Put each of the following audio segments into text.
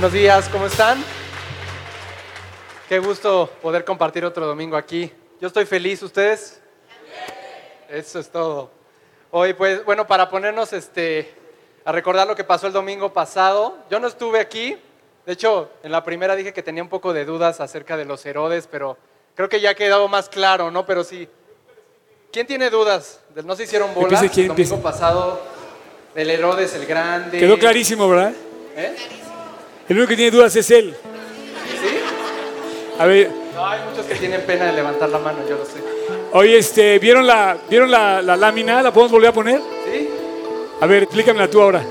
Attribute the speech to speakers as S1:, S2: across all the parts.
S1: Buenos días, ¿cómo están? Qué gusto poder compartir otro domingo aquí. Yo estoy feliz, ¿ustedes? Eso es todo. Hoy, pues, bueno, para ponernos este, a recordar lo que pasó el domingo pasado, yo no estuve aquí. De hecho, en la primera dije que tenía un poco de dudas acerca de los Herodes, pero creo que ya ha quedado más claro, ¿no? Pero sí. ¿Quién tiene dudas? ¿No se hicieron bolas el domingo pasado? Del Herodes el Grande.
S2: Quedó clarísimo, ¿verdad?
S1: ¿Eh?
S2: El único que tiene dudas es él.
S1: ¿Sí?
S2: A ver.
S1: No, hay muchos que tienen pena de levantar la mano, yo lo sé.
S2: Oye, este, ¿vieron la, ¿vieron la, la lámina? ¿La podemos volver a poner?
S1: Sí.
S2: A ver, explícamela tú ahora.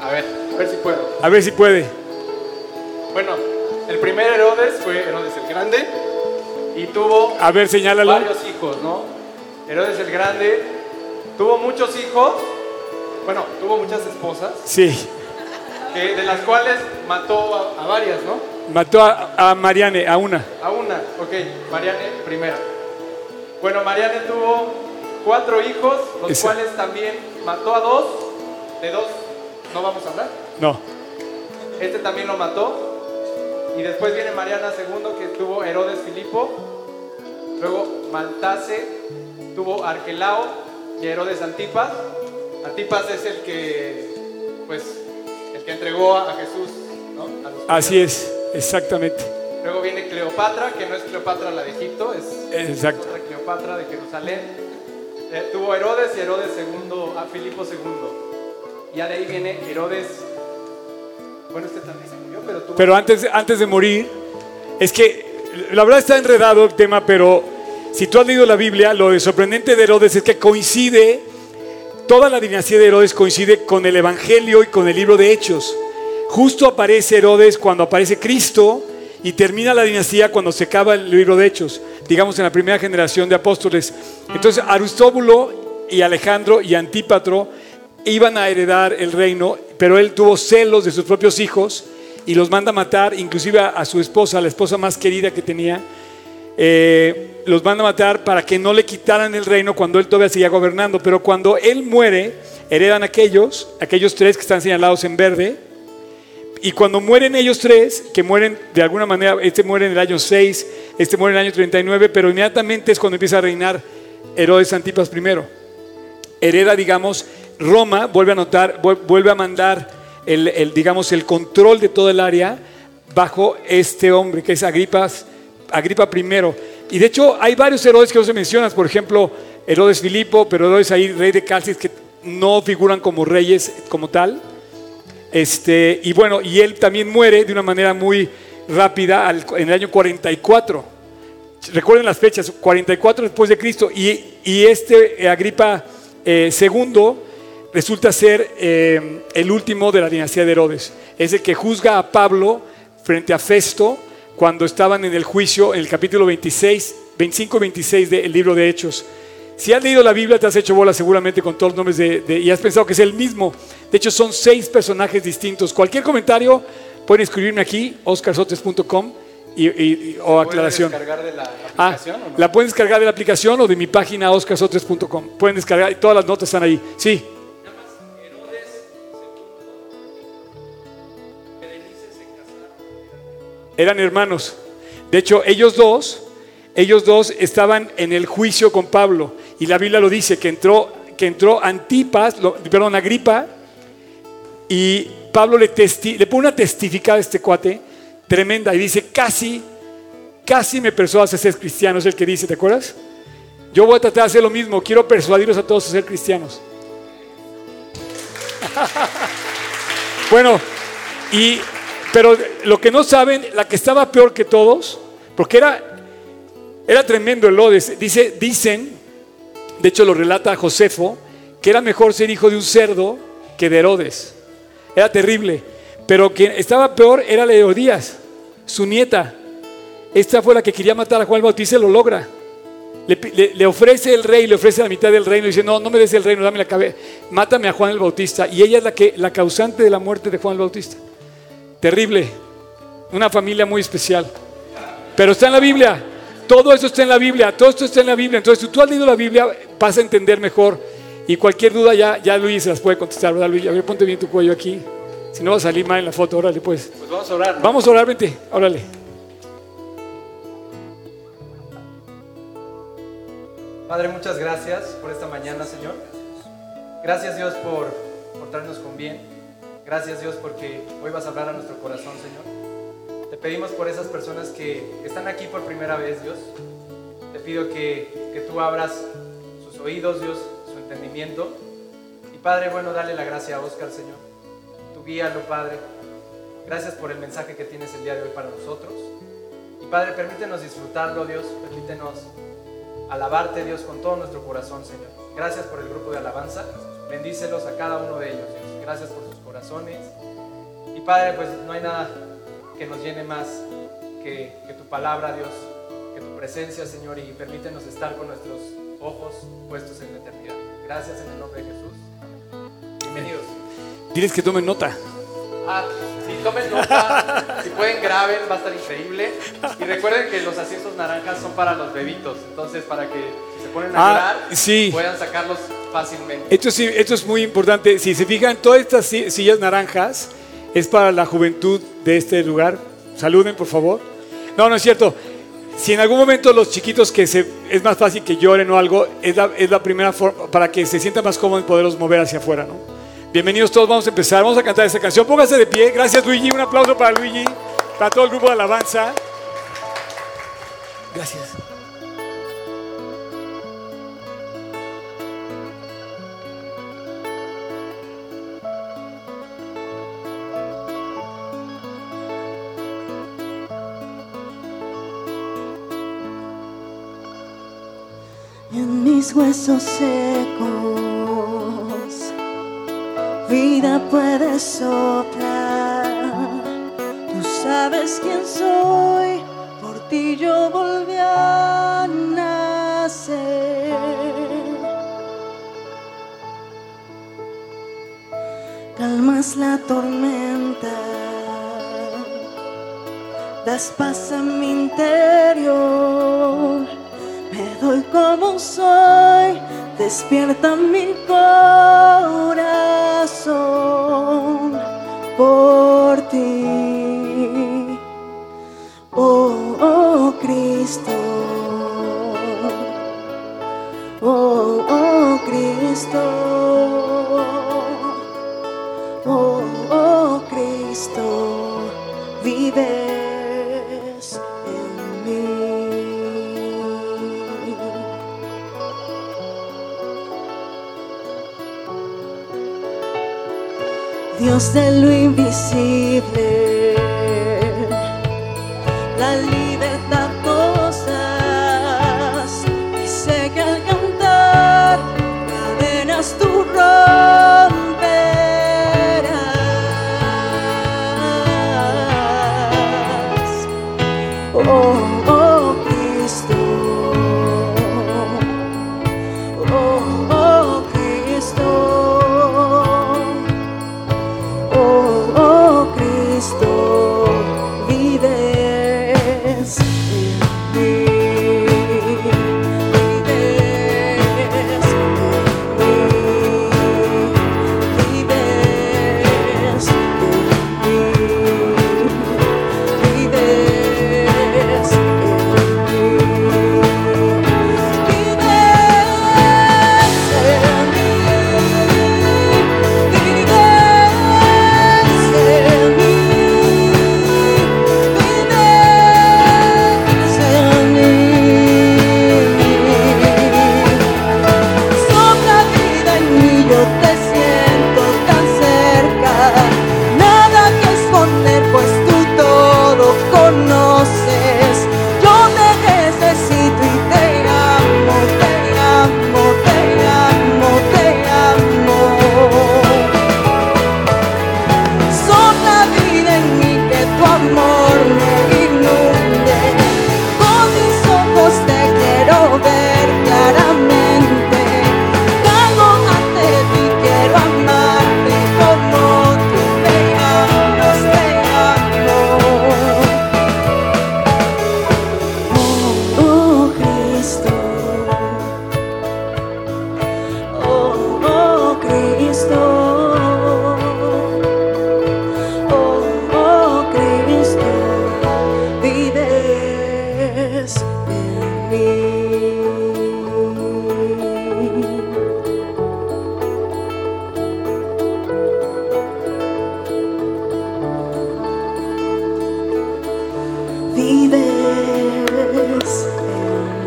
S1: A ver, a ver si puedo.
S2: A ver si puede.
S1: Bueno, el primer Herodes fue Herodes el Grande y tuvo
S2: a ver, señálalo.
S1: varios hijos, ¿no? Herodes el Grande tuvo muchos hijos, bueno, tuvo muchas esposas.
S2: Sí
S1: que, de las cuales mató a, a varias, ¿no?
S2: Mató a, a Mariane, a una.
S1: A una, ok, Mariane primera. Bueno, Mariane tuvo cuatro hijos, los
S2: Esa-
S1: cuales también mató a dos, de dos no vamos a hablar.
S2: No.
S1: Este también lo mató. Y después viene Mariana II, que tuvo Herodes Filipo. Luego Maltase tuvo Arquelao y Herodes Antipas. Antipas es el que, pues, el que entregó a Jesús, ¿no? A los
S2: Así es, exactamente.
S1: Luego viene Cleopatra, que no es Cleopatra la de Egipto, es
S2: Exacto.
S1: otra Cleopatra de Jerusalén. Eh, tuvo Herodes y Herodes II, a Filipo II. Ya de ahí viene Herodes. Bueno, este también se murió, pero tuvo.
S2: Pero antes, antes de morir, es que la verdad está enredado el tema, pero si tú has leído la Biblia, lo sorprendente de Herodes es que coincide, toda la dinastía de Herodes coincide con el Evangelio y con el libro de Hechos. Justo aparece Herodes cuando aparece Cristo y termina la dinastía cuando se acaba el libro de Hechos, digamos en la primera generación de apóstoles. Entonces Aristóbulo y Alejandro y Antípatro iban a heredar el reino, pero él tuvo celos de sus propios hijos y los manda a matar, inclusive a, su esposa, la esposa más querida que tenía, eh, los manda a matar para que no le quitaran el reino cuando él todavía seguía gobernando. Pero cuando él muere, heredan aquellos, aquellos tres que están señalados en verde, y cuando mueren ellos tres, que mueren de alguna manera, este muere en el año 6, este muere en el año 39, pero inmediatamente es cuando empieza a reinar Herodes Antipas I. Hereda, digamos, Roma vuelve a anotar, vuel- vuelve a mandar el, el, digamos, el control de todo el área bajo este hombre, que es Agripas, Agripa I. Y de hecho hay varios Herodes que no se mencionan, por ejemplo, Herodes Filipo, pero Herodes ahí, rey de Calcis, que no figuran como reyes como tal. Este, y bueno, y él también muere de una manera muy rápida en el año 44. Recuerden las fechas, 44 después de Cristo. Y, y este Agripa eh, II resulta ser eh, el último de la dinastía de Herodes. Es el que juzga a Pablo frente a Festo cuando estaban en el juicio en el capítulo 26, 25 y 26 del libro de Hechos. Si has leído la Biblia, te has hecho bola seguramente con todos los nombres de, de- y has pensado que es el mismo. De hecho, son seis personajes distintos. Cualquier comentario pueden escribirme aquí, oscarsotes.com y, y- y- o
S1: ¿Pueden
S2: aclaración.
S1: descargar de la
S2: Ah,
S1: aplicación o no?
S2: la pueden descargar de la aplicación o de mi página oscarsotres.com. Pueden descargar, todas las notas están ahí. Sí. Eran hermanos. De hecho, ellos dos, ellos dos estaban en el juicio con Pablo. Y la Biblia lo dice, que entró, que entró Antipas, lo- perdón, Agripa, y Pablo le, testi- le pone una testificada a este cuate tremenda y dice, casi, casi me persuades a ser cristiano, es el que dice, ¿te acuerdas? Yo voy a tratar de hacer lo mismo, quiero persuadirlos a todos a ser cristianos. bueno, y, pero lo que no saben, la que estaba peor que todos, porque era, era tremendo Herodes, dice, dicen, de hecho lo relata Josefo, que era mejor ser hijo de un cerdo que de Herodes. Era terrible. Pero quien estaba peor era la Herodías, su nieta. Esta fue la que quería matar a Juan el Bautista y lo logra. Le- le ofrece el rey, le ofrece la mitad del reino y dice, no, no me des el reino, dame la cabeza, mátame a Juan el Bautista. Y ella es la, que, la causante de la muerte de Juan el Bautista. Terrible. Una familia muy especial. Pero está en la Biblia. Todo eso está en la Biblia. Todo esto está en la Biblia. Entonces, si tú has leído la Biblia, vas a entender mejor. Y cualquier duda ya, ya Luis se las puede contestar, ¿verdad, Luis? A ver, ponte bien tu cuello aquí. Si no va a salir mal en la foto, órale, pues.
S1: Pues vamos a orar. ¿no?
S2: Vamos a orar, vente, órale.
S1: Padre, muchas gracias por esta mañana, Señor. Gracias, Dios, por, por traernos con bien. Gracias, Dios, porque hoy vas a hablar a nuestro corazón, Señor. Te pedimos por esas personas que están aquí por primera vez, Dios. Te pido que, que tú abras sus oídos, Dios, su entendimiento. Y Padre, bueno, dale la gracia a Oscar, Señor. Tú guíalo, Padre. Gracias por el mensaje que tienes el día de hoy para nosotros. Y Padre, permítenos disfrutarlo, Dios. Permítenos alabarte, Dios, con todo nuestro corazón, Señor. Gracias por el grupo de alabanza. Bendícelos a cada uno de ellos, Dios. Gracias por corazones. Y Padre, pues no hay nada que nos llene más que, que tu palabra, Dios, que tu presencia, Señor, y permítenos estar con nuestros ojos puestos en la eternidad. Gracias en el nombre de Jesús. Bienvenidos.
S2: Diles que tomen nota.
S1: Ah, si tomen nota, si pueden graben, va a estar increíble. Y recuerden que los asientos naranjas son para los bebitos, entonces para que si se ponen a
S2: Ah,
S1: llorar,
S2: sí.
S1: puedan sacarlos fácilmente.
S2: Esto, sí, esto es muy importante. Si se fijan, todas estas si- sillas naranjas es para la juventud de este lugar. Saluden, por favor. No, no es cierto. Si en algún momento los chiquitos que se, es más fácil que lloren o algo, es la, es la primera forma para que se sientan más cómodos y poderlos mover hacia afuera, ¿no? Bienvenidos todos, vamos a empezar, vamos a cantar esta canción. Pónganse de pie. Gracias, Luigi. Un aplauso para Luigi, para todo el grupo de alabanza. Gracias.
S3: Mis huesos secos. Vida puede soplar. Tú sabes quién soy. Por ti yo volví a nacer. Calmas la tormenta. Das paz a mi interior. Doy como soy, despierta mi corazón por ti. Oh, oh Cristo. Oh, oh Cristo. Oh, oh Cristo, vives Dios de lo invisible,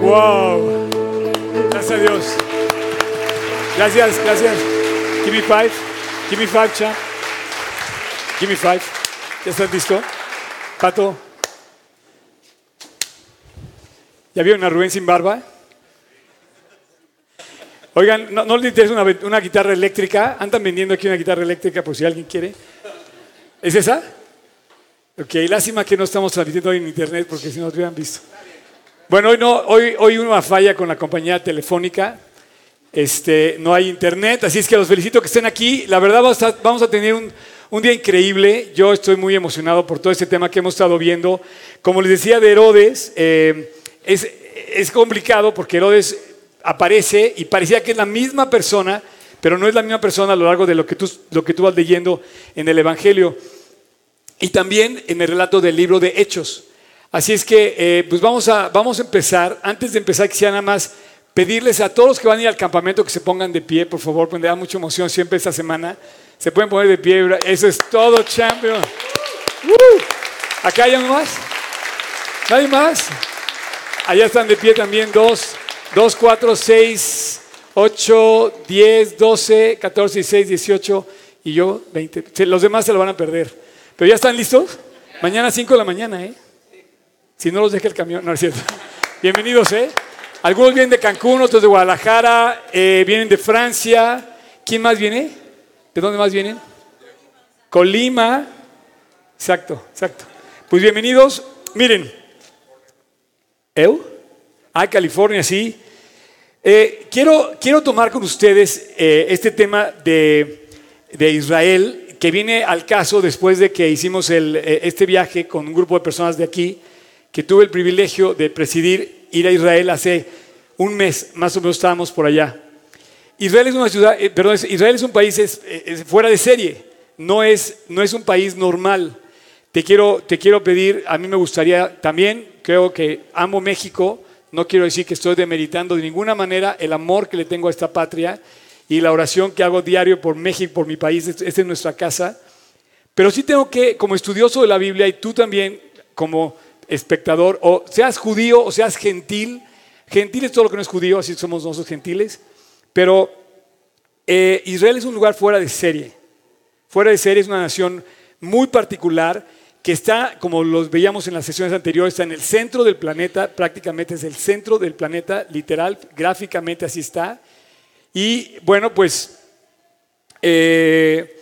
S2: Wow. Gracias a Dios. Gracias, gracias. Give me five. Give me five, champ. Give me five. ¿Ya estás listo? Pato. ¿Ya vieron a Rubén sin barba? Oigan, ¿no, no les interesa una, guitarra eléctrica? Andan vendiendo aquí una guitarra eléctrica por si alguien quiere. ¿Es esa? Ok, lástima que no estamos transmitiendo en internet porque si no nos hubieran visto. Bueno, hoy no, hoy, hoy una falla con la compañía telefónica. Este, no hay internet, así es que los felicito que estén aquí. La verdad vamos a, vamos a tener un, un día increíble. Yo estoy muy emocionado por todo este tema que hemos estado viendo. Como les decía de Herodes, eh, es, es complicado porque Herodes aparece y parecía que es la misma persona, pero no es la misma persona a lo largo de lo que tú, lo que tú vas leyendo en el Evangelio y también en el relato del libro de Hechos. Así es que, eh, pues vamos a, vamos a empezar. Antes de empezar, quisiera nada más pedirles a todos los que van a ir al campamento que se pongan de pie, por favor, porque me da mucha emoción siempre esta semana. Se pueden poner de pie, eso es todo, champion. Uh, ¿Acá hay algo más? ¿Nadie más? Allá están de pie también dos, dos, cuatro, seis, ocho, diez, doce, catorce, dieciséis, dieciocho y yo veinte. Los demás se lo van a perder. ¿Pero ya están listos? Mañana 5 de la mañana, ¿eh? Si no los deja el camión, no es cierto. Bienvenidos, ¿eh? Algunos vienen de Cancún, otros de Guadalajara, eh, vienen de Francia. ¿Quién más viene? ¿De dónde más vienen? Colima. Exacto, exacto. Pues bienvenidos. Miren. ¿Eu? Ah, California, sí. Eh, quiero, quiero tomar con ustedes eh, este tema de, de Israel que viene al caso después de que hicimos este viaje con un grupo de personas de aquí, que tuve el privilegio de presidir, ir a Israel hace un mes, más o menos estábamos por allá. Israel es una ciudad, eh, perdón, Israel es un país es, es fuera de serie, no es, no es un país normal. Te quiero, te quiero pedir, a mí me gustaría también, creo que amo México, no quiero decir que estoy demeritando de ninguna manera el amor que le tengo a esta patria y la oración que hago diario por México, por mi país, esta es nuestra casa. Pero sí tengo que, como estudioso de la Biblia, y tú también como espectador, o seas judío o seas gentil, gentil es todo lo que no es judío, así somos nosotros gentiles, pero eh, Israel es un lugar fuera de serie. Fuera de serie es una nación muy particular que está, como los veíamos en las sesiones anteriores, está en el centro del planeta, prácticamente es el centro del planeta, literal, gráficamente así está. Y bueno, pues eh,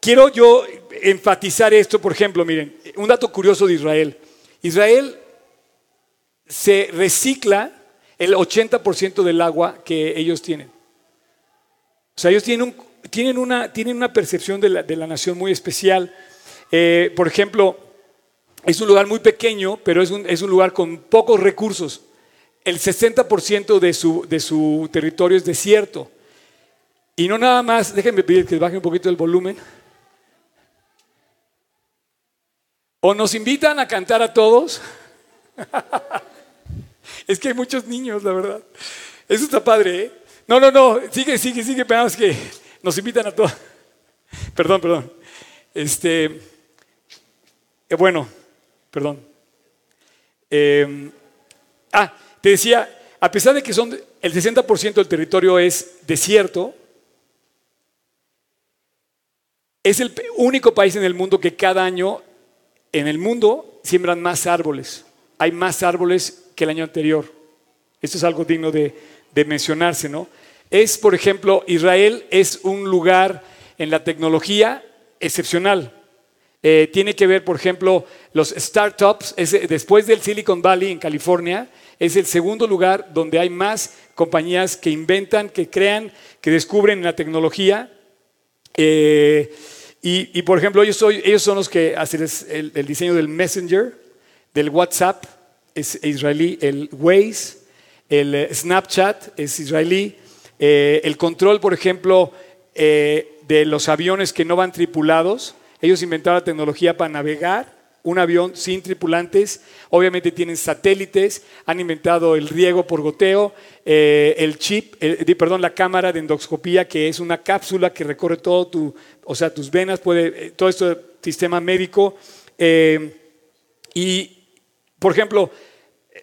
S2: quiero yo enfatizar esto, por ejemplo, miren, un dato curioso de Israel. Israel se recicla el 80% del agua que ellos tienen. O sea, ellos tienen, una, tienen una percepción de la, nación muy especial. Eh, por ejemplo, es un lugar muy pequeño, pero es un, es un lugar con pocos recursos el 60% de su, de su territorio es desierto. Y no nada más, déjenme pedir que baje un poquito el volumen. O nos invitan a cantar a todos. es que hay muchos niños, la verdad. Eso está padre, ¿eh? No, no, no, sigue, sigue, sigue, pensamos que nos invitan a todos. perdón, perdón. Este, eh, bueno, perdón. Eh, ah, te decía, a pesar de que son el 60% del territorio es desierto, es el único país en el mundo que cada año en el mundo siembran más árboles. Hay más árboles que el año anterior. Esto es algo digno de, mencionarse, ¿no? Es, por ejemplo, Israel es un lugar en la tecnología excepcional. Eh, tiene que ver, por ejemplo, los startups, después del Silicon Valley en California, es el segundo lugar donde hay más compañías que inventan, que crean, que descubren la tecnología. Eh, y, por ejemplo, ellos, ellos, son los que hacen el, diseño del Messenger, del WhatsApp, es israelí, el Waze, el eh, Snapchat es israelí, eh, el control, por ejemplo, de los aviones que no van tripulados. Ellos inventaron la tecnología para navegar un avión sin tripulantes. Obviamente tienen satélites, han inventado el riego por goteo, eh, el chip, perdón, la cámara de endoscopía, que es una cápsula que recorre todo tu, o sea, tus venas, eh, todo este sistema médico. Eh, y, por ejemplo,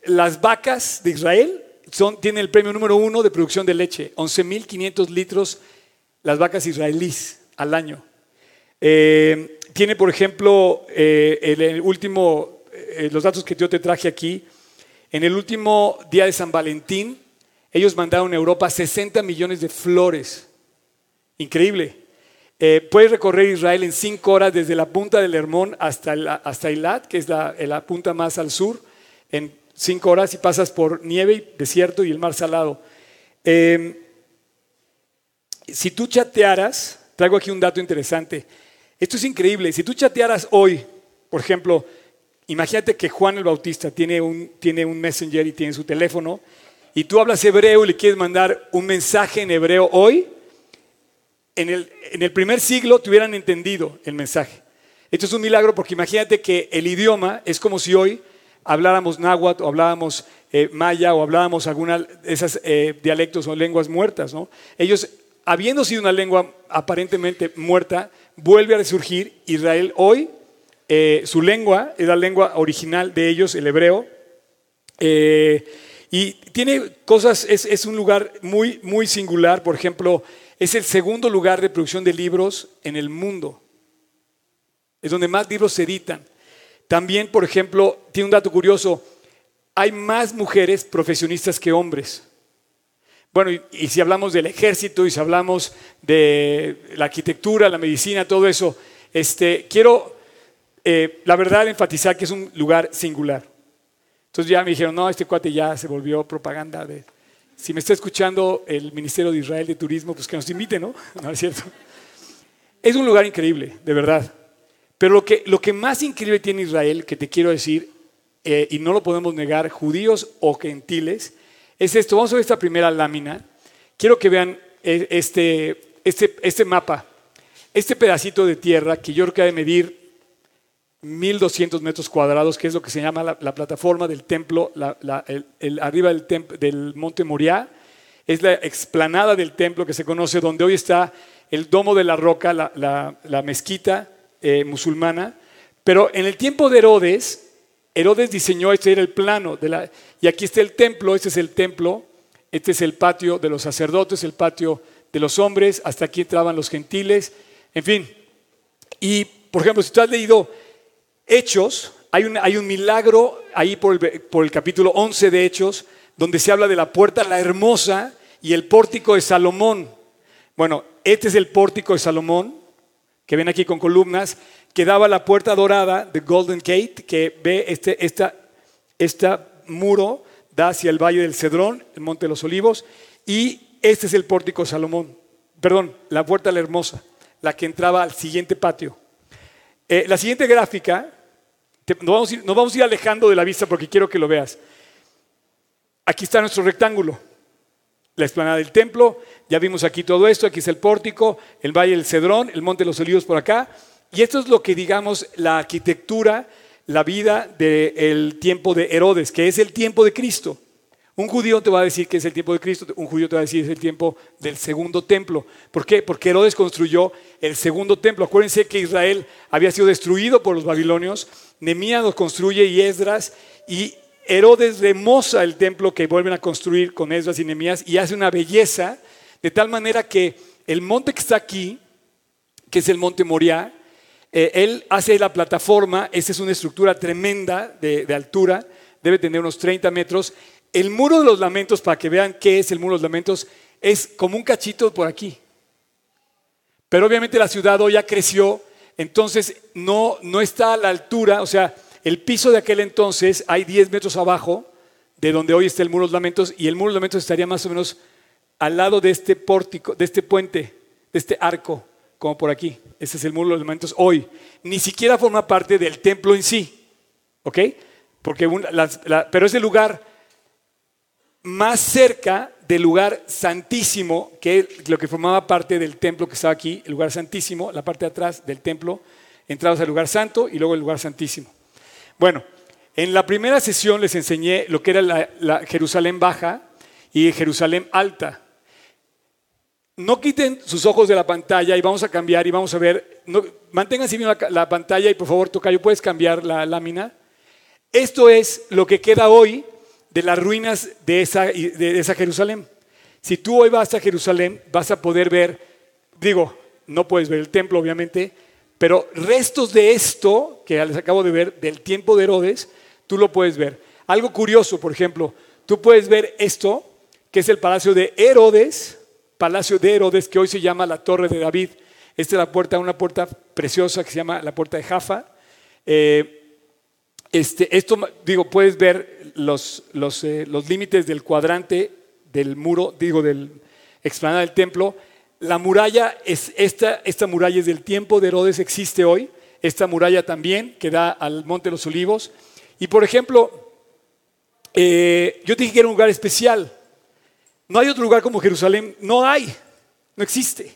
S2: las vacas de Israel tienen el premio número uno de producción de leche, 11.500 litros las vacas israelíes al año. Eh, tiene, por ejemplo, eh, el, último, los datos que yo te traje aquí, en el último día de San Valentín, Ellos mandaron a Europa 60 millones de flores. Increíble. Eh, puedes recorrer Israel en cinco horas desde la punta del Hermón hasta, hasta Eilat, que es la, la, punta más al sur, en cinco horas y pasas por nieve y desierto y el mar salado. Em, si tú chatearas, traigo aquí un dato interesante. Esto es increíble. Si tú chatearas hoy, por ejemplo, imagínate que Juan el Bautista tiene un, tiene un messenger y tiene su teléfono, y tú hablas hebreo y le quieres mandar un mensaje en hebreo hoy, en el, en el primer siglo te hubieran entendido el mensaje. Esto es un milagro porque imagínate que el idioma es como si hoy habláramos náhuatl o hablábamos eh, maya o hablábamos alguna de esos eh, dialectos o lenguas muertas. ¿no? Ellos, habiendo sido una lengua aparentemente muerta, vuelve a resurgir. Israel hoy, eh, su lengua es la lengua original de ellos, el hebreo. y tiene cosas, es, es un lugar muy, muy singular. Por ejemplo, es el segundo lugar de producción de libros en el mundo. Es donde más libros se editan. También, por ejemplo, tiene un dato curioso, hay más mujeres profesionistas que hombres. Bueno, y, si hablamos del ejército y si hablamos de la arquitectura, la medicina, todo eso, este, quiero, eh, la verdad, enfatizar que es un lugar singular. Entonces ya me dijeron, no, este cuate ya se volvió propaganda de, si me está escuchando el Ministerio de Israel de Turismo, pues que nos invite, ¿no? No es cierto. Es un lugar increíble, de verdad. Pero lo que, lo que más increíble tiene Israel, que te quiero decir, eh, y no lo podemos negar, judíos o gentiles, es esto. Vamos a ver esta primera lámina. Quiero que vean eh, este, este, este mapa. Este pedacito de tierra que yo creo que ha de medir 1.200 metros cuadrados, que es lo que se llama la, plataforma del templo, el, arriba del, del, monte Moriah. Es la explanada del templo que se conoce, donde hoy está el domo de la roca, la, mezquita eh, musulmana. Pero en el tiempo de Herodes, Herodes diseñó, este era el plano, de la, y aquí está el templo, este es el templo, este es el patio de los sacerdotes, el patio de los hombres, hasta aquí entraban los gentiles, en fin. Y, por ejemplo, si tú has leído Hechos, hay un, hay un milagro ahí por el, por el capítulo 11 de Hechos, donde se habla de la puerta, la hermosa, y el pórtico de Salomón. Bueno, este es el pórtico de Salomón, que ven aquí con columnas, que daba la puerta dorada de Golden Gate, que ve este esta, esta muro, da hacia el valle del Cedrón, el monte de los olivos, y este es el pórtico de Salomón, perdón, la puerta la hermosa, la que entraba al siguiente patio. Eh, la siguiente gráfica nos vamos, a ir, nos vamos a ir alejando de la vista porque quiero que lo veas. Aquí está nuestro rectángulo, la explanada del templo, ya vimos aquí todo esto, aquí es el pórtico, el valle del Cedrón, el monte de los olivos por acá, y esto es lo que digamos la arquitectura, la vida del tiempo de Herodes, que es el tiempo de Cristo. Un judío te va a decir que es el tiempo de Cristo, un judío te va a decir que es el tiempo del segundo templo. ¿Por qué? Porque Herodes construyó el segundo templo. Acuérdense que Israel había sido destruido por los babilonios, Nemías lo construye y Esdras, y Herodes remoza el templo que vuelven a construir con Esdras y Nemías y hace una belleza, de tal manera que el monte que está aquí, que es el monte Moriah, eh, él hace la plataforma, esa es una estructura tremenda de, de altura, debe tener unos 30 metros, el muro de los lamentos, para que vean qué es el muro de los lamentos, es como un cachito por aquí. Pero obviamente la ciudad hoy ya creció, entonces no, no está a la altura, o sea, el piso de aquel entonces hay 10 metros abajo de donde hoy está el muro de los lamentos y el muro de los lamentos estaría más o menos al lado de este pórtico, de este puente, de este arco, como por aquí. Ese es el muro de los lamentos hoy. Ni siquiera forma parte del templo en sí, ¿ok? Porque pero es el lugar más cerca del lugar santísimo, que es lo que formaba parte del templo que estaba aquí, el lugar santísimo, la parte de atrás del templo, entrados al lugar santo y luego el lugar santísimo. Bueno, en la primera sesión les enseñé lo que era la, Jerusalén baja y Jerusalén alta. No quiten sus ojos de la pantalla y vamos a cambiar y vamos a ver. No, manténganse bien la, la pantalla y por favor, Tocayo, puedes cambiar la lámina. Esto es lo que queda hoy de las ruinas de esa, de esa Jerusalén. Si tú hoy vas a Jerusalén, vas a poder ver, digo, no puedes ver el templo, obviamente, pero restos de esto que les acabo de ver, del tiempo de Herodes, tú lo puedes ver. Algo curioso, por ejemplo, tú puedes ver esto, que es el palacio de Herodes, palacio de Herodes, que hoy se llama la Torre de David. Esta es la puerta, una puerta preciosa que se llama la puerta de Jaffa. Eh, este, esto, digo, puedes ver eh, los límites del cuadrante del muro, digo, del explanada del templo. La muralla es esta, esta muralla es del tiempo de Herodes, existe hoy. Esta muralla también que da al Monte de los Olivos. Y por ejemplo, eh, yo dije que era un lugar especial. No hay otro lugar como Jerusalén, no hay, no existe.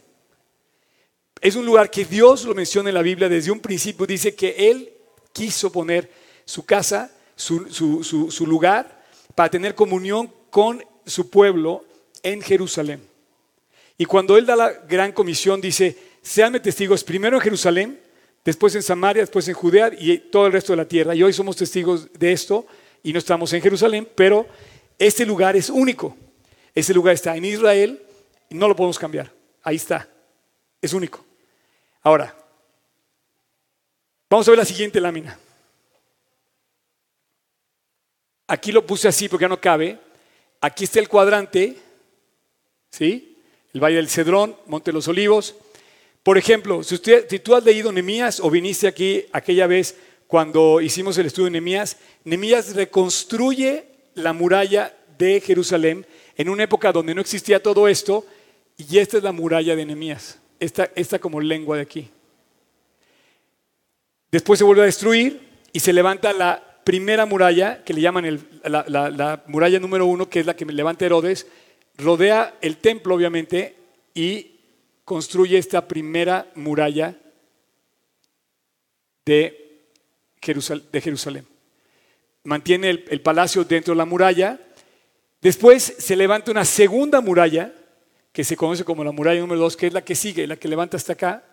S2: Es un lugar que Dios lo menciona en la Biblia desde un principio. Dice que Él quiso poner su casa, su, lugar, para tener comunión con su pueblo en Jerusalén. Y cuando Él da la gran comisión, dice, seanme testigos primero en Jerusalén, después en Samaria, después en Judea y todo el resto de la tierra. Y hoy somos testigos de esto y no estamos en Jerusalén, pero este lugar es único. Ese lugar está en Israel y no lo podemos cambiar. Ahí está. Es único. Ahora, vamos a ver la siguiente lámina. Aquí lo puse así porque ya no cabe. Aquí está el cuadrante, ¿sí? El Valle del Cedrón, Monte de los Olivos. Por ejemplo, si, usted, tú has leído Nemías o viniste aquí aquella vez cuando hicimos el estudio de Nemías, Nemías reconstruye la muralla de Jerusalén en una época donde no existía todo esto, y esta es la muralla de Nehemías, esta, esta como lengua de aquí. Después se vuelve a destruir y se levanta la primera muralla, que le llaman la, la, muralla número uno, que es la que levanta Herodes, rodea el templo, obviamente, y construye esta primera muralla de, Jerusalén. Mantiene el palacio dentro de la muralla Después se levanta una segunda muralla, que se conoce como la muralla número dos, que es la que sigue, la que levanta hasta acá.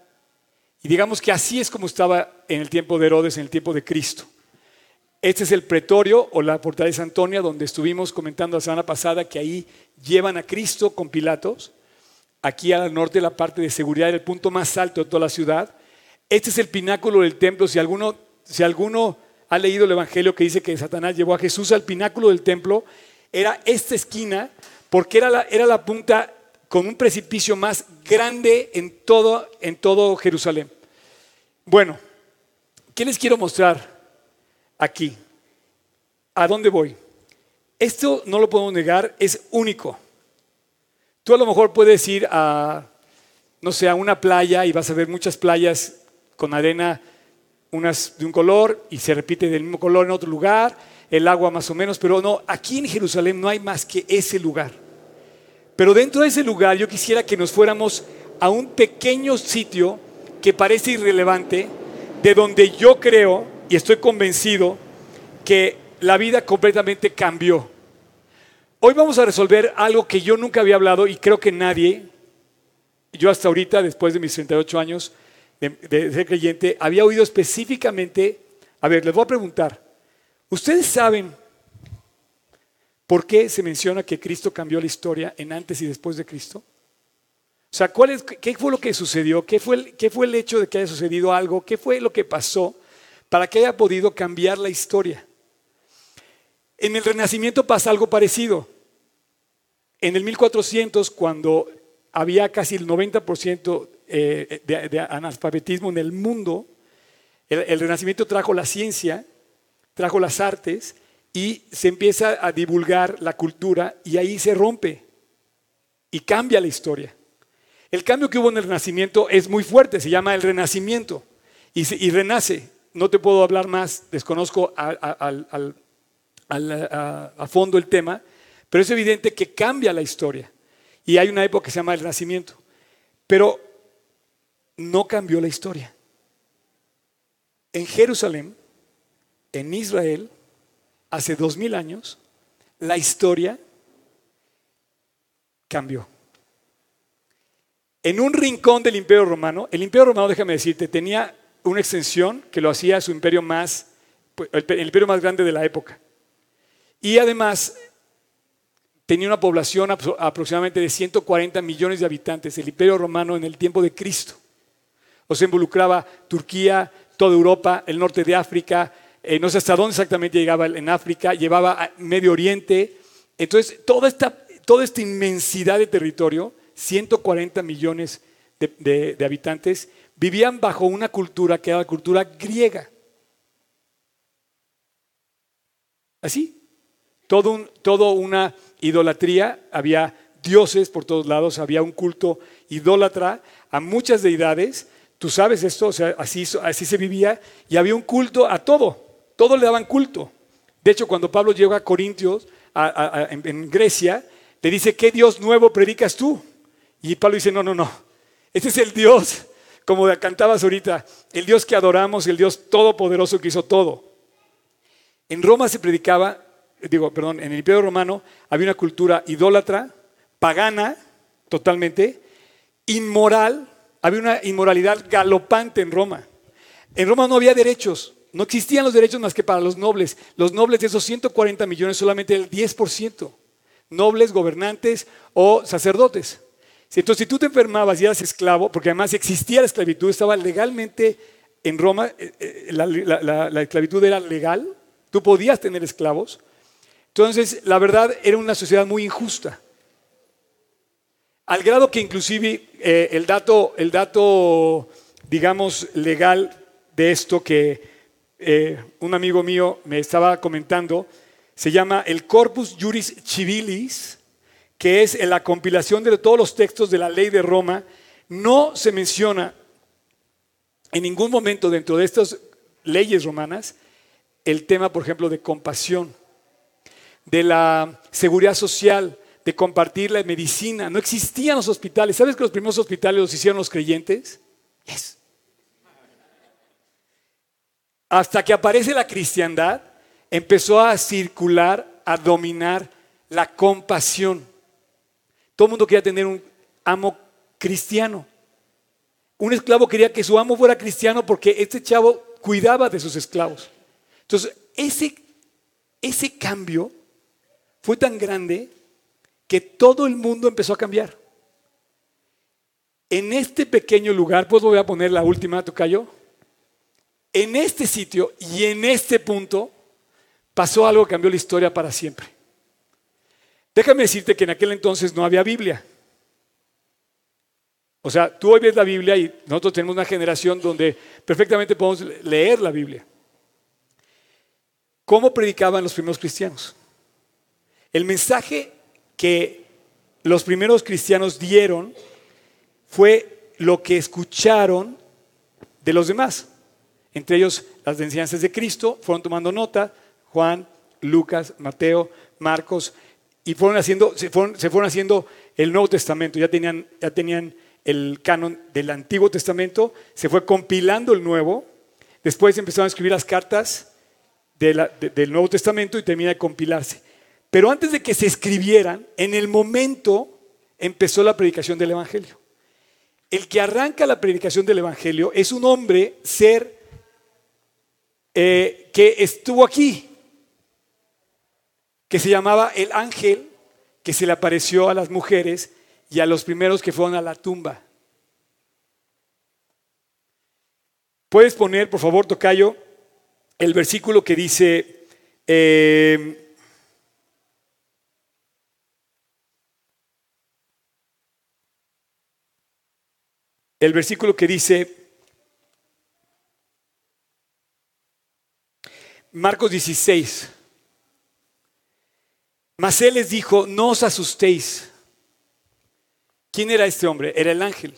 S2: Y digamos que así es como estaba en el tiempo de Herodes, en el tiempo de Cristo. Este es el pretorio o la fortaleza Antonia, donde estuvimos comentando la semana pasada que ahí llevan a Cristo con Pilatos. Aquí al norte la parte de seguridad, el punto más alto de toda la ciudad. Este es el pináculo del templo. Si alguno, ha leído el Evangelio que dice que Satanás llevó a Jesús al pináculo del templo, era esta esquina porque era la, era punta con un precipicio más grande en todo Jerusalén. Bueno, ¿qué les quiero mostrar aquí? ¿A dónde voy? Esto no lo podemos negar, es único. Tú a lo mejor puedes ir a, no sé, a una playa y vas a ver muchas playas con arena, unas de un color y se repite del mismo color en otro lugar el agua más o menos, pero no, aquí en Jerusalén no hay más que ese lugar. Pero dentro de ese lugar yo quisiera que nos fuéramos a un pequeño sitio que parece irrelevante, de donde yo creo y estoy convencido que la vida completamente cambió. Hoy vamos a resolver algo que yo nunca había hablado y creo que nadie, yo hasta ahorita, después de mis 38 años de, ser creyente, había oído específicamente, a ver, les voy a preguntar, ¿Ustedes saben por qué se menciona que Cristo cambió la historia en antes y después de Cristo? O sea, ¿cuál es, ¿qué fue lo que sucedió? ¿Qué fue, el, ¿Qué fue el hecho de que haya sucedido algo? ¿Qué fue lo que pasó para que haya podido cambiar la historia? En el Renacimiento pasa algo parecido. En el 1400, cuando había casi el 90% eh, de, analfabetismo en el mundo, el Renacimiento trajo la ciencia trajo las artes y se empieza a divulgar la cultura y ahí se rompe y cambia la historia. El cambio que hubo en el Renacimiento es muy fuerte, se llama el Renacimiento y, renace. No te puedo hablar más, desconozco a, a fondo el tema, pero es evidente que cambia la historia. Y hay una época que se llama el Renacimiento. Pero no cambió la historia. En Jerusalén en Israel, hace dos mil años, la historia cambió. En un rincón del imperio romano, el imperio romano, déjame decirte, tenía una extensión que lo hacía su imperio más, pues, el imperio más grande de la época. Y además tenía una población aproximadamente de 140 millones de habitantes, el imperio romano en el tiempo de Cristo. O sea, involucraba Turquía, toda Europa, el norte de África, eh, no sé hasta dónde exactamente llegaba en África, llevaba a Medio Oriente. Entonces, todo, toda esta inmensidad de territorio, 140 millones de habitantes, vivían bajo una cultura que era la cultura griega. Así, todo, un- una idolatría, había dioses por todos lados, había un culto idólatra a muchas deidades. Tú sabes esto, o sea, así, así se vivía y había un culto a todo, todo le daban culto. De hecho, cuando Pablo llega a Corintios, en, en Grecia, le dice, ¿qué Dios nuevo predicas tú? Y Pablo dice, no, no, no, este es el Dios, como cantabas ahorita, el Dios que adoramos, el Dios todopoderoso que hizo todo. En Roma se predicaba, digo, perdón, en el Imperio Romano había una cultura idólatra, pagana, totalmente, inmoral, había una inmoralidad galopante en Roma. En Roma no había derechos, no existían los derechos más que para los nobles. Los nobles de esos 140 millones, solamente el 10%. Nobles, gobernantes o sacerdotes. Entonces, si tú te enfermabas y eras esclavo, porque además existía la esclavitud, estaba legalmente en Roma, eh, eh, la, la- la- la esclavitud era legal, tú podías tener esclavos. Entonces, la verdad, era una sociedad muy injusta. Al grado que inclusive eh, el, dato, el dato, digamos, legal de esto que eh, un amigo mío me estaba comentando, se llama el Corpus Juris Civilis, que es la compilación de todos los textos de la ley de Roma. No se menciona en ningún momento dentro de estas leyes romanas el tema, por ejemplo, de compasión, de la seguridad social, de compartir la medicina. No existían los hospitales. ¿Sabes que los primeros hospitales los hicieron los creyentes? Yes. Hasta que aparece la cristiandad, empezó a circular, a dominar la compasión. Todo el mundo quería tener un amo cristiano. Un esclavo quería que su amo fuera cristiano porque este chavo cuidaba de sus esclavos. Entonces, ese, ese cambio fue tan grande que todo el mundo empezó a cambiar. En este pequeño lugar, pues voy a poner la última, Tocayo. En este sitio y en este punto pasó algo que cambió la historia para siempre. Déjame decirte que en aquel entonces no había Biblia. O sea, tú hoy ves la Biblia y nosotros tenemos una generación donde perfectamente podemos leer la Biblia. ¿Cómo predicaban los primeros cristianos? El mensaje que los primeros cristianos dieron fue lo que escucharon de los demás. Entre ellos las enseñanzas de Cristo, fueron tomando nota, Juan, Lucas, Mateo, Marcos, y fueron haciendo, se, fueron, se fueron haciendo el Nuevo Testamento, ya tenían, ya tenían el canon del Antiguo Testamento, se fue compilando el Nuevo, después empezaron a escribir las cartas de del Nuevo Testamento y termina de compilarse. Pero antes de que se escribieran, en el momento empezó la predicación del Evangelio. El que arranca la predicación del Evangelio es un hombre, ser, eh, que estuvo aquí, que se llamaba el ángel, que se le apareció a las mujeres y a los primeros que fueron a la tumba. Puedes poner, por favor, Tocayo, el versículo que dice, eh, el versículo que dice, Marcos 16, mas él les dijo, no os asustéis. ¿Quién era este hombre? Era el ángel.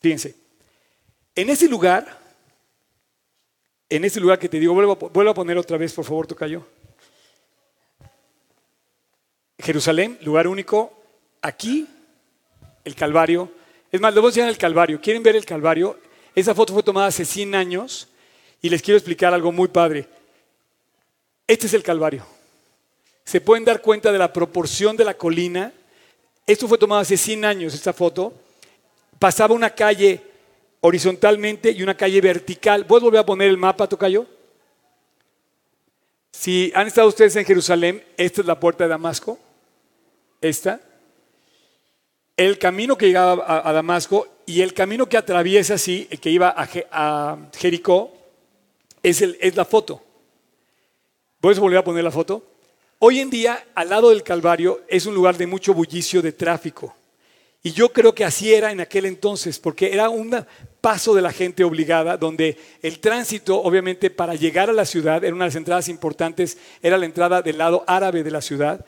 S2: Fíjense, en ese lugar, en ese lugar que te digo, vuelvo, a- poner otra vez, por favor, Tocayo. Jerusalén, lugar único, aquí, el Calvario. Es más, a enseñar el Calvario. ¿Quieren ver el Calvario? Esa foto fue tomada hace 100 años y les quiero explicar algo muy padre. Este es el Calvario. Se pueden dar cuenta de la proporción de la colina. Esto fue tomado hace 100 años, esta foto. Pasaba una calle horizontalmente y una calle vertical. ¿Puedes volver a poner el mapa, Tocayo? Si han estado ustedes en Jerusalén, esta es la puerta de Damasco. Esta. El camino que llegaba a, Damasco y el camino que atraviesa así, el que iba a, a Jericó, es, el- es la foto. ¿Puedes volver a poner la foto? Hoy en día, al lado del Calvario, es un lugar de mucho bullicio de tráfico. Y yo creo que así era en aquel entonces, porque era un paso de la gente obligada, donde el tránsito, obviamente, para llegar a la ciudad, era una de las entradas importantes, era la entrada del lado árabe de la ciudad,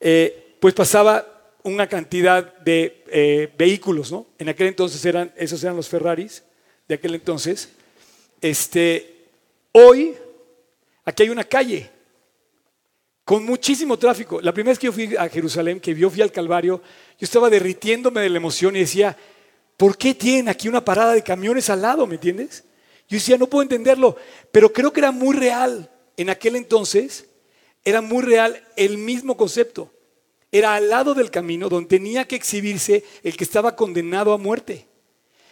S2: eh, pues pasaba una cantidad de eh, vehículos, ¿no? En aquel entonces eran, esos eran los Ferraris, de aquel entonces. Este, hoy, aquí hay una calle con muchísimo tráfico. La primera vez que yo fui a Jerusalén, que yo fui al Calvario, yo estaba derritiéndome de la emoción y decía, ¿por qué tienen aquí una parada de camiones al lado? ¿Me entiendes? Yo decía, no puedo entenderlo, pero creo que era muy real. En aquel entonces era muy real el mismo concepto. Era al lado del camino donde tenía que exhibirse el que estaba condenado a muerte.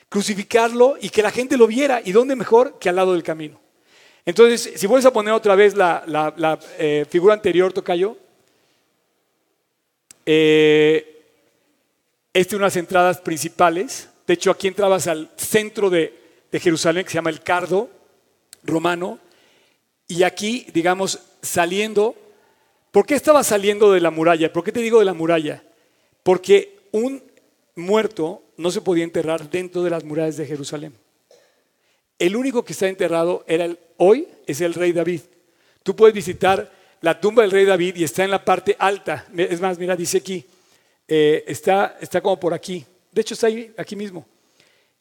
S2: Crucificarlo y que la gente lo viera. ¿Y dónde mejor que al lado del camino? Entonces, si vuelves a poner otra vez la, eh, figura anterior, Tocayo, eh, esta es una de las entradas principales. De hecho, aquí entrabas al centro de, Jerusalén, que se llama el Cardo romano. Y aquí, digamos, saliendo. ¿Por qué estaba saliendo de la muralla? ¿Por qué te digo de la muralla? Porque un muerto no se podía enterrar dentro de las murallas de Jerusalén. El único que está enterrado era el, hoy es el rey David. Tú puedes visitar la tumba del rey David y está en la parte alta. Es más, mira, dice aquí, eh, está, está como por aquí. De hecho, está ahí, aquí mismo.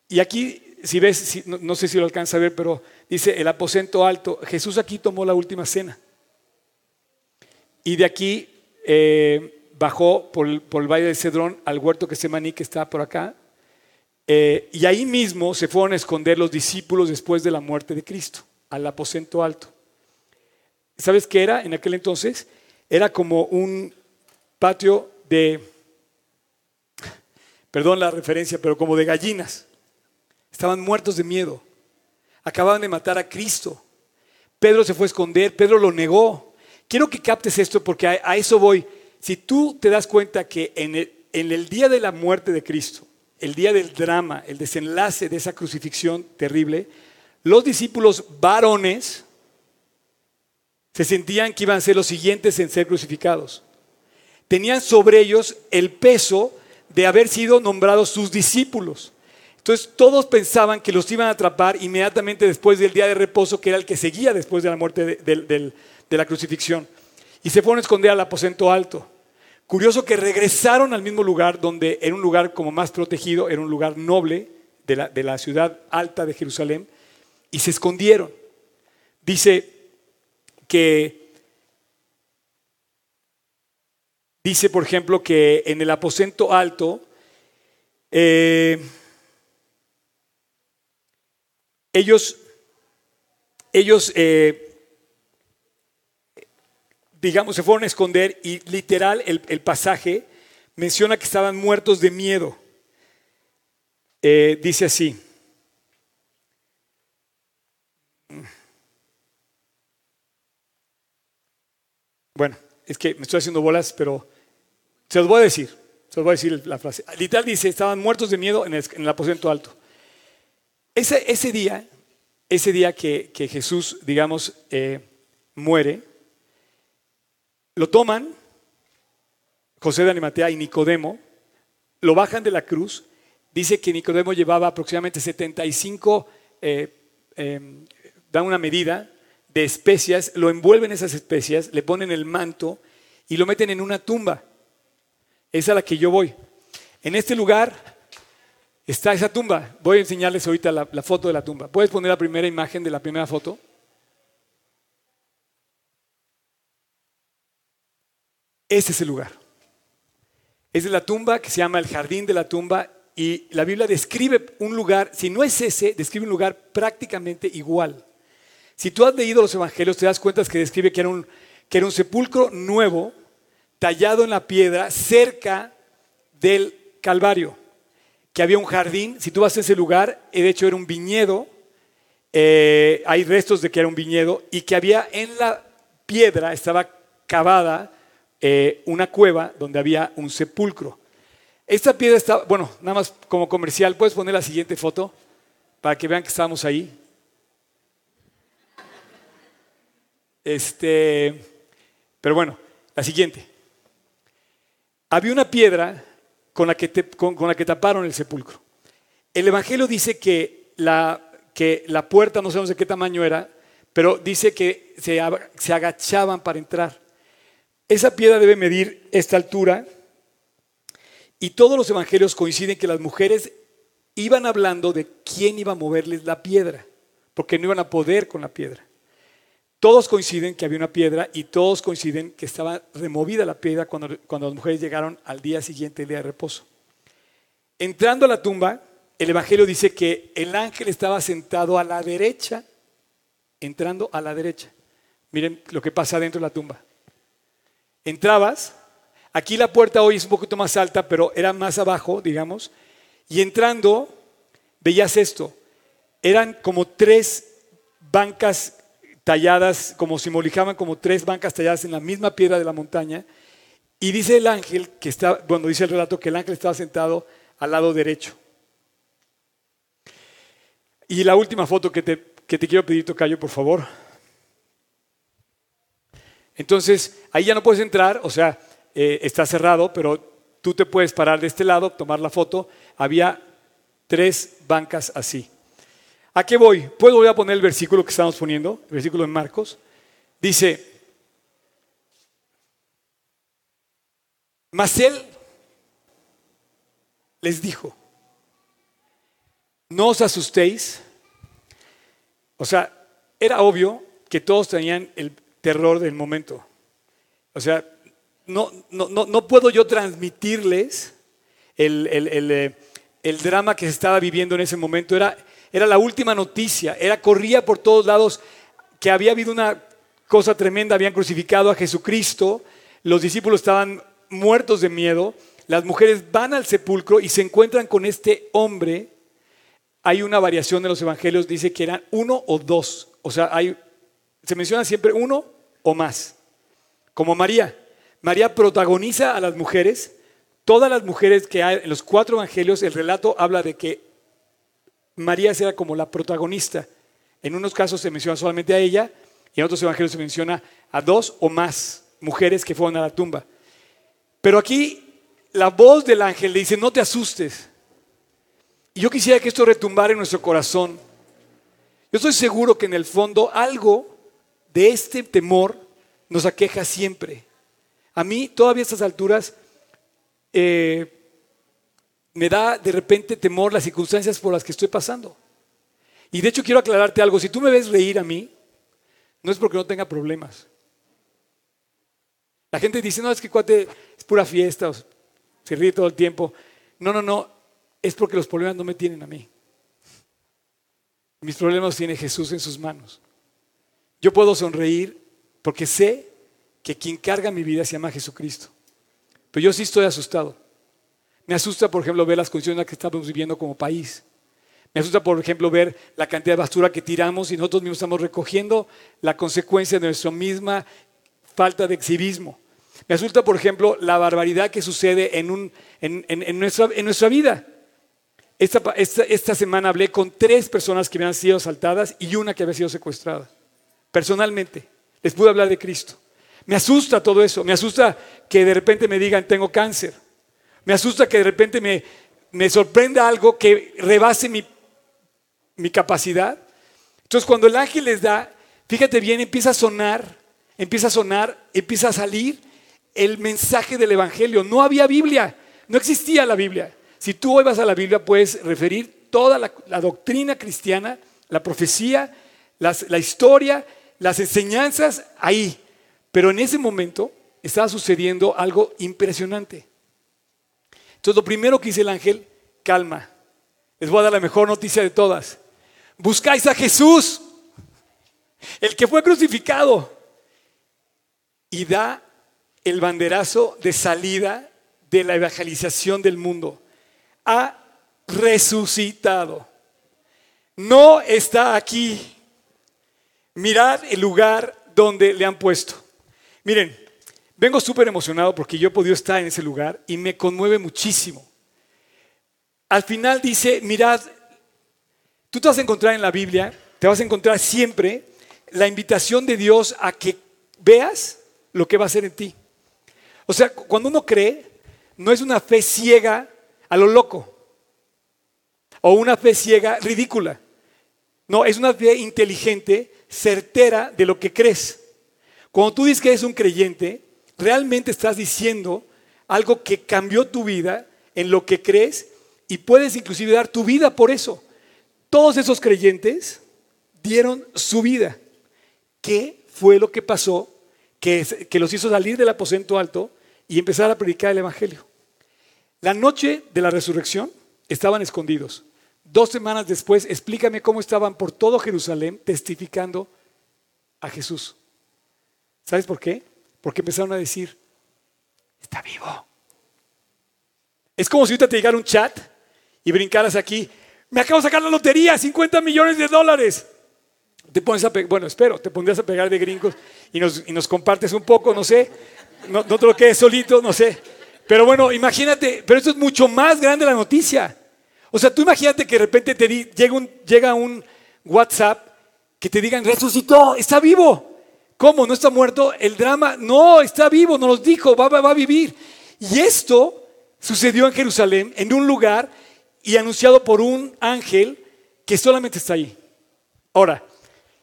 S2: Y aquí, si ves, no, sé si lo alcanza a ver, pero dice el aposento alto. Jesús aquí tomó la última cena. Y de aquí eh, bajó por por el, valle de Cedrón al huerto que se maní, que está por acá. Eh, y ahí mismo se fueron a esconder los discípulos después de la muerte de Cristo, al aposento alto. ¿Sabes qué era en aquel entonces? Era como un patio de, perdón la referencia, pero como de gallinas. Estaban muertos de miedo. Acababan de matar a Cristo. Pedro se fue a esconder, Pedro lo negó. Quiero que captes esto porque a, eso voy. Si tú te das cuenta que en el día de la muerte de Cristo, el día del drama, el desenlace de esa crucifixión terrible, los discípulos varones se sentían que iban a ser los siguientes en ser crucificados. Tenían sobre ellos el peso de haber sido nombrados sus discípulos. Entonces todos pensaban que los iban a atrapar inmediatamente después del día de reposo, que era el que seguía después de la muerte de, de la crucifixión. Y se fueron a esconder al aposento alto. Curioso que regresaron al mismo lugar donde era un lugar como más protegido, era un lugar noble de la, de la ciudad alta de Jerusalén, y se escondieron. Dice que, dice por ejemplo que en el aposento alto, eh, ellos, ellos eh, digamos, se fueron a esconder y literal el, pasaje menciona que estaban muertos de miedo. Eh, dice así. Bueno, es que me estoy haciendo bolas, pero se los voy a decir. Se los voy a decir la frase. Literal dice, estaban muertos de miedo en el, aposento alto. Ese, ese, día, ese día que, Jesús, digamos, eh, muere, lo toman, José de Animatea y Nicodemo, lo bajan de la cruz. Dice que Nicodemo llevaba aproximadamente 75, eh, em, dan una medida de especias, lo envuelven esas especias, le ponen el manto y lo meten en una tumba. Es a la que yo voy. En este lugar está esa tumba. Voy a enseñarles ahorita la, la foto de la tumba. ¿Puedes poner la primera imagen de la primera foto? Ese es el lugar. Es la tumba que se llama el jardín de la tumba y la Biblia describe un lugar, si no es ese, describe un lugar prácticamente igual. Si tú has leído los evangelios, te das cuenta que describe que era un, que era un sepulcro nuevo, tallado en la piedra, cerca del Calvario, que había un jardín. Si tú vas a ese lugar, de hecho era un viñedo, eh, hay restos de que era un viñedo, y que había en la piedra, estaba cavada eh, una cueva donde había un sepulcro. Esta piedra está, bueno, nada más como comercial, puedes poner la siguiente foto para que vean que estamos ahí. Este, pero bueno, La siguiente. Había una piedra con la que, con- la que taparon el sepulcro. El Evangelio dice que la, que la puerta, no sabemos de qué tamaño era, pero dice que se, se agachaban para entrar. Esa piedra debe medir esta altura y todos los evangelios coinciden que las mujeres iban hablando de quién iba a moverles la piedra, porque no iban a poder con la piedra. Todos coinciden que había una piedra y todos coinciden que estaba removida la piedra cuando, cuando las mujeres llegaron al día siguiente, el día de reposo. Entrando a la tumba, el Evangelio dice que el ángel estaba sentado a la derecha, entrando a la derecha. Miren lo que pasa dentro de la tumba. Entrabas, aquí la puerta hoy es un poquito más alta, pero era más abajo, digamos, y entrando veías esto. Eran como tres bancas talladas, como simbolizaban como tres bancas talladas en la misma piedra de la montaña. Y dice el ángel que está, bueno, dice el relato que el ángel estaba sentado al lado derecho. Y la última foto que te, que te quiero pedir, Tocayo, por favor. Entonces, ahí ya no puedes entrar, o sea, eh, está cerrado, pero tú te puedes parar de este lado, tomar la foto. Había tres bancas así. ¿A qué voy? ¿Puedo volver a poner el versículo que estamos poniendo? El versículo en Marcos. Dice, mas él les dijo, no os asustéis. O sea, era obvio que todos tenían el terror del momento. O sea, no, no, no, no puedo yo transmitirles el, el- el, eh, el drama que se estaba viviendo en ese momento. Era, era la última noticia, era, corría por todos lados que había habido una cosa tremenda, habían crucificado a Jesucristo, los discípulos estaban muertos de miedo, las mujeres van al sepulcro y se encuentran con este hombre. Hay una variación de los evangelios, dice que eran uno o dos, o sea, hay, se menciona siempre uno o más, como María. María protagoniza a las mujeres, todas las mujeres que hay en los cuatro evangelios, el relato habla de que María era como la protagonista. En unos casos se menciona solamente a ella y en otros evangelios se menciona a dos o más mujeres que fueron a la tumba. Pero aquí la voz del ángel le dice, no te asustes. Y yo quisiera que esto retumbara en nuestro corazón. Yo estoy seguro que en el fondo algo de este temor nos aqueja siempre. A mí, todavía a estas alturas, eh, me da de repente temor las circunstancias por las que estoy pasando. Y de hecho quiero aclararte algo, si tú me ves reír a mí, no es porque no tenga problemas. La gente dice, no, es que cuate es pura fiesta, se ríe todo el tiempo. No, no, no, es porque los problemas no me tienen a mí. Mis problemas tiene Jesús en sus manos. Yo puedo sonreír porque sé que quien carga mi vida se llama Jesucristo. Pero yo sí estoy asustado. Me asusta, por ejemplo, ver las condiciones en las que estamos viviendo como país. Me asusta, por ejemplo, ver la cantidad de basura que tiramos y nosotros mismos estamos recogiendo la consecuencia de nuestra misma falta de exhibismo. Me asusta, por ejemplo, la barbaridad que sucede en, nuestra, vida. Esta- esta semana hablé con tres personas que habían sido asaltadas y una que había sido secuestrada. Personalmente, les pude hablar de Cristo. Me asusta todo eso. Me asusta que de repente me digan tengo cáncer. Me asusta que de repente me, me sorprenda algo que rebase mi, mi capacidad. Entonces cuando el ángel les da, fíjate bien, empieza a sonar, empieza a sonar, empieza a salir el mensaje del Evangelio. No había Biblia, no existía la Biblia. Si tú hoy vas a la Biblia puedes referir toda la, doctrina cristiana, la profecía, la historia, las enseñanzas ahí. Pero en ese momento estaba sucediendo algo impresionante. Entonces lo primero que dice el ángel, calma. Les voy a dar la mejor noticia de todas. Buscáis a Jesús, el que fue crucificado, y da el banderazo de salida de la evangelización del mundo. Ha resucitado. No está aquí. Mirad el lugar donde le han puesto. Miren, vengo súper emocionado porque yo he podido estar en ese lugar y me conmueve muchísimo. Al final dice, mirad, tú te vas a encontrar en la Biblia, te vas a encontrar siempre la invitación de Dios a que veas lo que va a hacer en ti. O sea, cuando uno cree, no es una fe ciega a lo loco o una fe ciega ridícula. No, es una fe inteligente, certera de lo que crees. Cuando tú dices que eres un creyente, realmente estás diciendo algo que cambió tu vida en lo que crees y puedes inclusive dar tu vida por eso. Todos esos creyentes dieron su vida. ¿Qué fue lo que pasó que, que los hizo salir del aposento alto y empezar a predicar el Evangelio? La noche de la resurrección estaban escondidos. Dos semanas después, explícame cómo estaban por todo Jerusalén testificando a Jesús. ¿Sabes por qué? Porque empezaron a decir, está vivo. Es como si ahorita te llegara un chat y brincaras aquí, me acabo de sacar la lotería, 50 millones de dólares. Te pones a bueno, espero, te pondrías a pegar de gringos y nos, compartes un poco, no sé, no te lo quedes solito, no sé. Pero bueno, imagínate, pero esto es mucho más grande la noticia. O sea, tú imagínate que de repente te llega, un, WhatsApp que te digan, resucitó, está vivo. ¿Cómo? ¿No está muerto? El drama, no, está vivo, nos lo dijo, va, va, va a vivir. Y esto sucedió en Jerusalén, en un lugar y anunciado por un ángel que solamente está ahí. Ahora,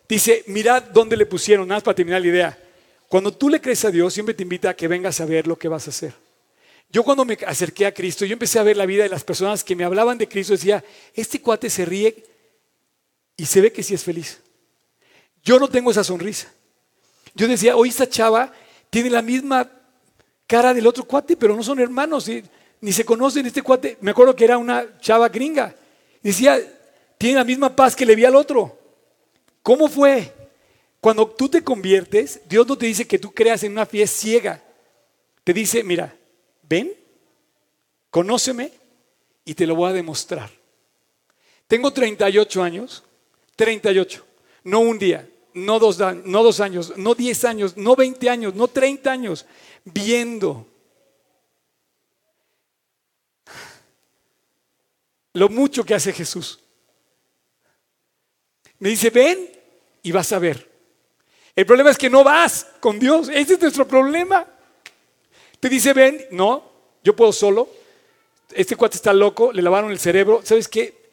S2: dice, mirad dónde le pusieron, nada más para terminar la idea. Cuando tú le crees a Dios, siempre te invita a que vengas a ver lo que vas a hacer. Yo cuando me acerqué a Cristo, yo empecé a ver la vida de las personas que me hablaban de Cristo, decía, este cuate se ríe y se ve que sí es feliz. Yo no tengo esa sonrisa. Yo decía, hoy esta chava tiene la misma cara del otro cuate, pero no son hermanos, ni se conocen. Este cuate, me acuerdo que era una chava gringa. Decía, tiene la misma paz que le vi al otro. ¿Cómo fue? Cuando tú te conviertes, Dios no te dice que tú creas en una fe ciega. Te dice, mira, ven, conóceme y te lo voy a demostrar. Tengo 38 años, 38, no un día, no dos, no dos años, no 10 años, no 20 años, no 30 años, viendo lo mucho que hace Jesús. Me dice, ven y vas a ver. El problema es que no vas con Dios. Ese es nuestro problema. Te dice, ven, no, yo puedo solo. Este cuate está loco, le lavaron el cerebro. ¿Sabes qué?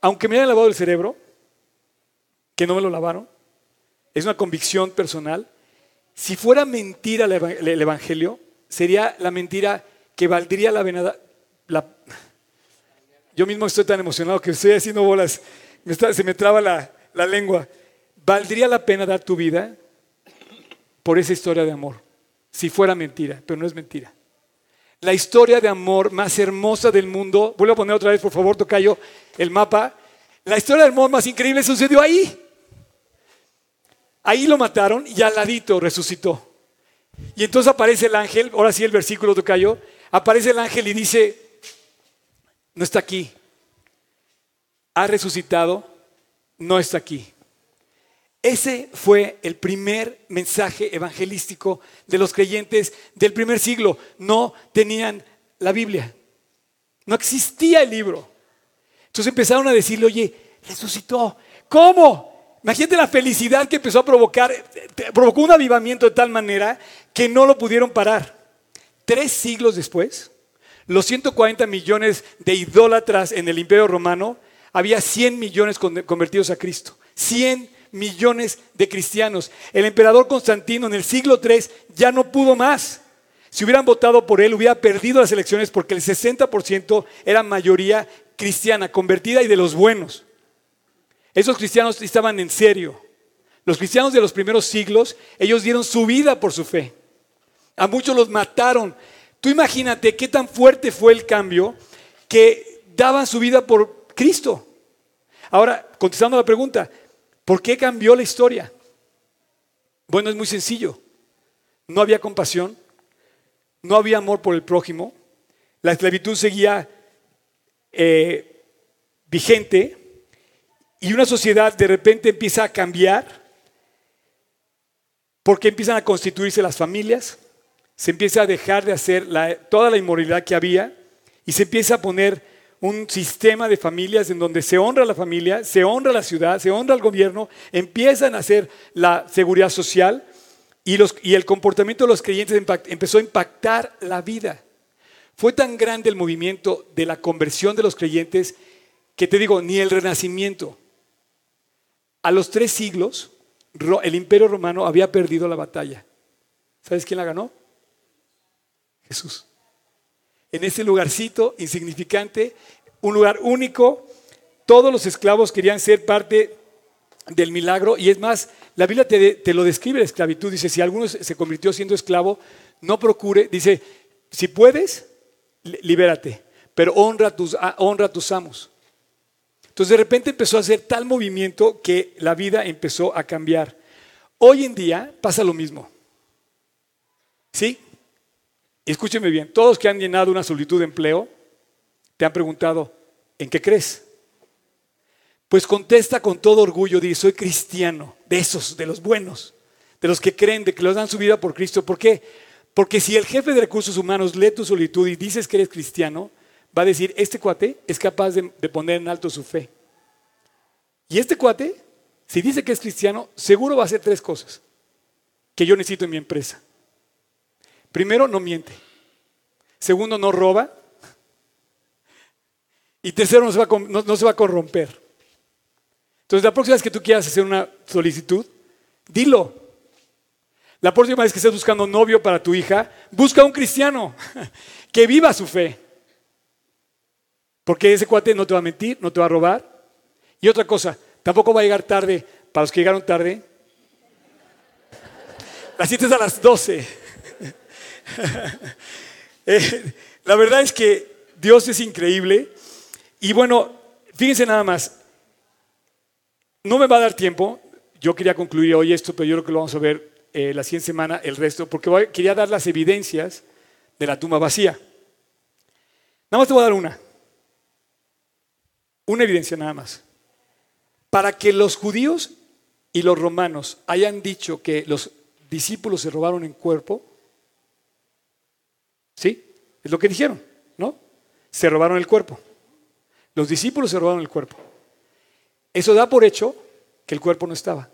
S2: Aunque me hayan lavado el cerebro, que no me lo lavaron, es una convicción personal. Si fuera mentira el Evangelio, sería la mentira que valdría la venada. yo mismo estoy tan emocionado que estoy haciendo bolas, se me traba la lengua. ¿Valdría la pena dar tu vida por esa historia de amor? Si fuera mentira, pero no es mentira. La historia de amor más hermosa del mundo, vuelvo a poner otra vez, por favor, Tocayo, el mapa. La historia de amor más increíble sucedió ahí. Ahí lo mataron y al ladito resucitó. Y entonces aparece el ángel, ahora sí el versículo Tocayo, aparece el ángel y dice, no está aquí. Ha resucitado, no está aquí. Ese fue el primer mensaje evangelístico de los creyentes del primer siglo. No tenían la Biblia. No existía el libro. Entonces empezaron a decirle, oye, resucitó. ¿Cómo? Imagínate la felicidad que empezó a provocar. Provocó un avivamiento de tal manera que no lo pudieron parar. Tres siglos después, los 140 millones de idólatras en el imperio romano, había 100 millones convertidos a Cristo. 100 millones de cristianos. El emperador Constantino en el siglo III ya no pudo más. Si hubieran votado por él, hubiera perdido las elecciones porque el 60% era mayoría cristiana, convertida y de los buenos. Esos cristianos estaban en serio. Los cristianos de los primeros siglos, ellos dieron su vida por su fe. A muchos los mataron. Tú imagínate qué tan fuerte fue el cambio que daban su vida por Cristo. Ahora, contestando la pregunta, ¿Por qué cambió la historia? Bueno, es muy sencillo. No había compasión, no había amor por el prójimo, la esclavitud seguía eh, vigente y una sociedad de repente empieza a cambiar porque empiezan a constituirse las familias, se empieza a dejar de hacer toda la inmoralidad que había y se empieza a poner un sistema de familias en donde se honra la familia, se honra la ciudad, se honra el gobierno, empiezan a hacer la seguridad social, Y, y el comportamiento de los creyentes empezó a impactar la vida. Fue tan grande el movimiento de la conversión de los creyentes que te digo, ni el renacimiento. A los tres siglos, el imperio romano había perdido la batalla. ¿Sabes quién la ganó? Jesús. En ese lugarcito insignificante, un lugar único, todos los esclavos querían ser parte del milagro y es más, la Biblia te, lo describe la esclavitud, dice, si alguno se convirtió siendo esclavo, no procure, dice, si puedes, li- libérate, pero honra tus, honra a tus amos. Entonces de repente empezó a hacer tal movimiento que la vida empezó a cambiar. Hoy en día pasa lo mismo. ¿Sí? Escúcheme bien, todos que han llenado una solicitud de empleo, te han preguntado, ¿en qué crees? Pues contesta con todo orgullo, dice, soy cristiano, de esos, de los buenos, de los que creen, de que los dan su vida por Cristo. ¿Por qué? Porque si el jefe de recursos humanos lee tu solicitud y dices que eres cristiano, va a decir, este cuate es capaz de, de poner en alto su fe. Y este cuate, si dice que es cristiano, seguro va a hacer tres cosas que yo necesito en mi empresa. Primero, no miente. Segundo, no roba. Y tercero, no se va a, no- se va a corromper. Entonces, la próxima vez que tú quieras hacer una solicitud, dilo. La próxima vez que estés buscando novio para tu hija, busca un cristiano que viva su fe. Porque ese cuate no te va a mentir, no te va a robar. Y otra cosa, tampoco va a llegar tarde. Para los que llegaron tarde, la cita es a las 12. Eh, la verdad es que Dios es increíble. Y bueno, fíjense nada más. No me va a dar tiempo. Yo quería concluir hoy esto, pero yo creo que lo vamos a ver eh, la siguiente semana, el resto, porque quería dar las evidencias de la tumba vacía. Nada más te voy a dar una. Una evidencia nada más. Para que los judíos y los romanos hayan dicho que los discípulos se robaron en cuerpo, ¿sí? Es lo que dijeron, ¿no? Se robaron el cuerpo. Los discípulos se robaron el cuerpo. Eso da por hecho que el cuerpo no estaba.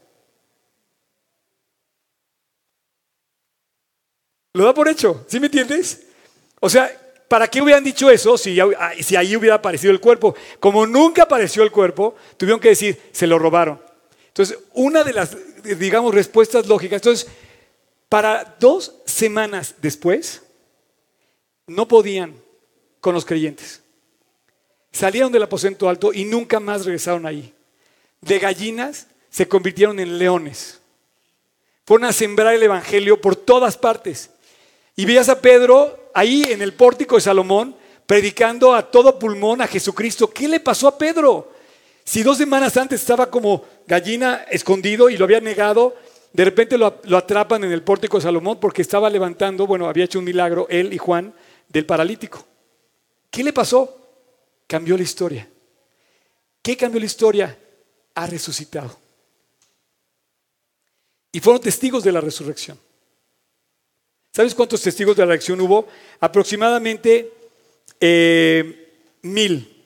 S2: Lo da por hecho, ¿sí me entiendes? O sea, ¿para qué hubieran dicho eso si, ah, si ahí hubiera aparecido el cuerpo? Como nunca apareció el cuerpo, tuvieron que decir, se lo robaron. Entonces, una de las, digamos, respuestas lógicas, entonces, para dos semanas después, no podían con los creyentes. Salieron del aposento alto y nunca más regresaron ahí. De gallinas se convirtieron en leones. Fueron a sembrar el evangelio por todas partes. Y veías a Pedro ahí en el pórtico de Salomón predicando a todo pulmón a Jesucristo. ¿Qué le pasó a Pedro? Si dos semanas antes estaba como gallina escondido y lo había negado, de repente lo, lo atrapan en el pórtico de Salomón porque estaba levantando, bueno, había hecho un milagro él y Juan del paralítico. ¿Qué le pasó? Cambió la historia. ¿Qué cambió la historia? Ha resucitado. Y fueron testigos de la resurrección. ¿Sabes cuántos testigos de la resurrección hubo? Aproximadamente eh, mil.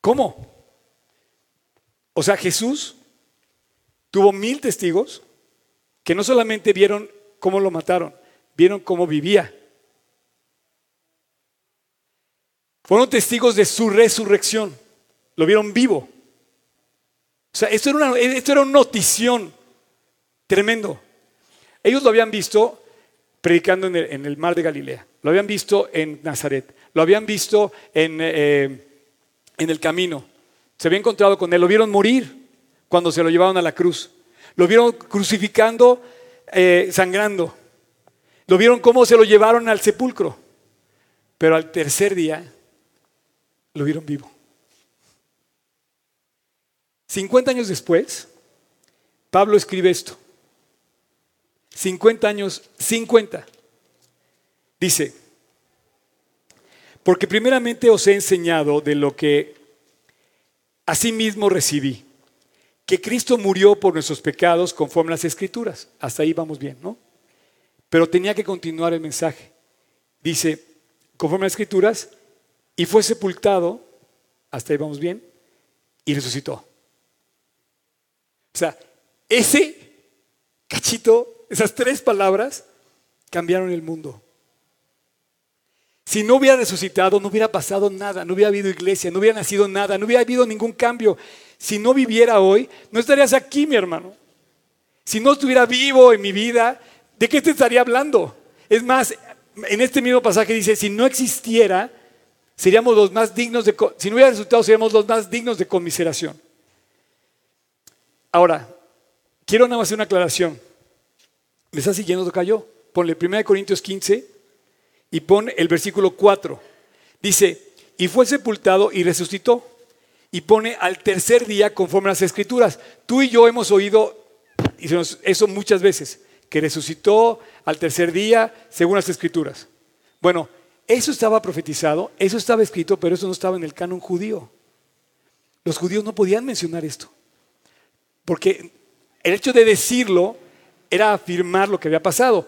S2: ¿Cómo? O sea, Jesús tuvo mil testigos que no solamente vieron cómo lo mataron, vieron cómo vivía. Fueron testigos de su resurrección. Lo vieron vivo. O sea, esto era una, esto era una notición tremendo. Ellos lo habían visto predicando en el, mar de Galilea. Lo habían visto en Nazaret. Lo habían visto en, eh, en el camino. Se había encontrado con él. Lo vieron morir cuando se lo llevaron a la cruz. Lo vieron crucificando, eh, sangrando. Lo vieron cómo se lo llevaron al sepulcro. Pero al tercer día lo vieron vivo. 50 años después, Pablo escribe esto. 50 años, 50. Dice, porque primeramente os he enseñado de lo que asimismo recibí, que Cristo murió por nuestros pecados conforme a las escrituras. Hasta ahí vamos bien, ¿no? Pero tenía que continuar el mensaje. Dice, conforme a las escrituras, y fue sepultado, hasta ahí vamos bien, y resucitó. O sea, ese Cachito, esas tres palabras cambiaron el mundo. Si no hubiera resucitado, no hubiera pasado nada, no hubiera habido iglesia, no hubiera nacido nada, no hubiera habido ningún cambio. Si no viviera hoy, no estarías aquí, mi hermano. Si no estuviera vivo en mi vida, ¿de qué te estaría hablando? Es más, en este mismo pasaje dice, si no existiera, seríamos los más dignos de, si no hubiera resultado, seríamos los más dignos de conmiseración. Ahora, quiero nada más hacer una aclaración. ¿Me está siguiendo, Tocayo? Ponle 1 Corintios 15, y pone el versículo 4. Dice, y fue sepultado y resucitó. Y pone al tercer día conforme a las escrituras. Tú y yo hemos oído eso muchas veces, que resucitó al tercer día según las escrituras. Bueno, eso estaba profetizado, eso estaba escrito, pero eso no estaba en el canon judío. Los judíos no podían mencionar esto, porque el hecho de decirlo era afirmar lo que había pasado.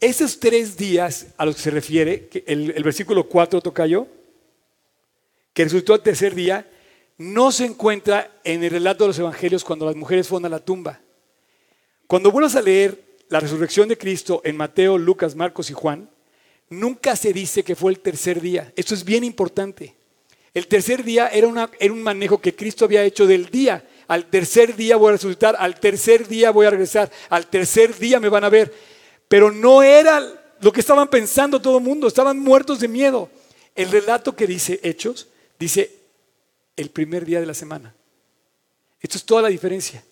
S2: Esos tres días a los que se refiere, el, versículo 4 toca yo, que resultó el tercer día, no se encuentra en el relato de los evangelios cuando las mujeres fueron a la tumba. Cuando vuelvas a leer la resurrección de Cristo en Mateo, Lucas, Marcos y Juan, nunca se dice que fue el tercer día. Esto es bien importante. El tercer día era, un manejo que Cristo había hecho del día. Al tercer día voy a resucitar, al tercer día voy a regresar, al tercer día me van a ver. Pero no era lo que estaban pensando todo el mundo, estaban muertos de miedo. El relato que dice Hechos dice el primer día de la semana. Esto es toda la diferencia.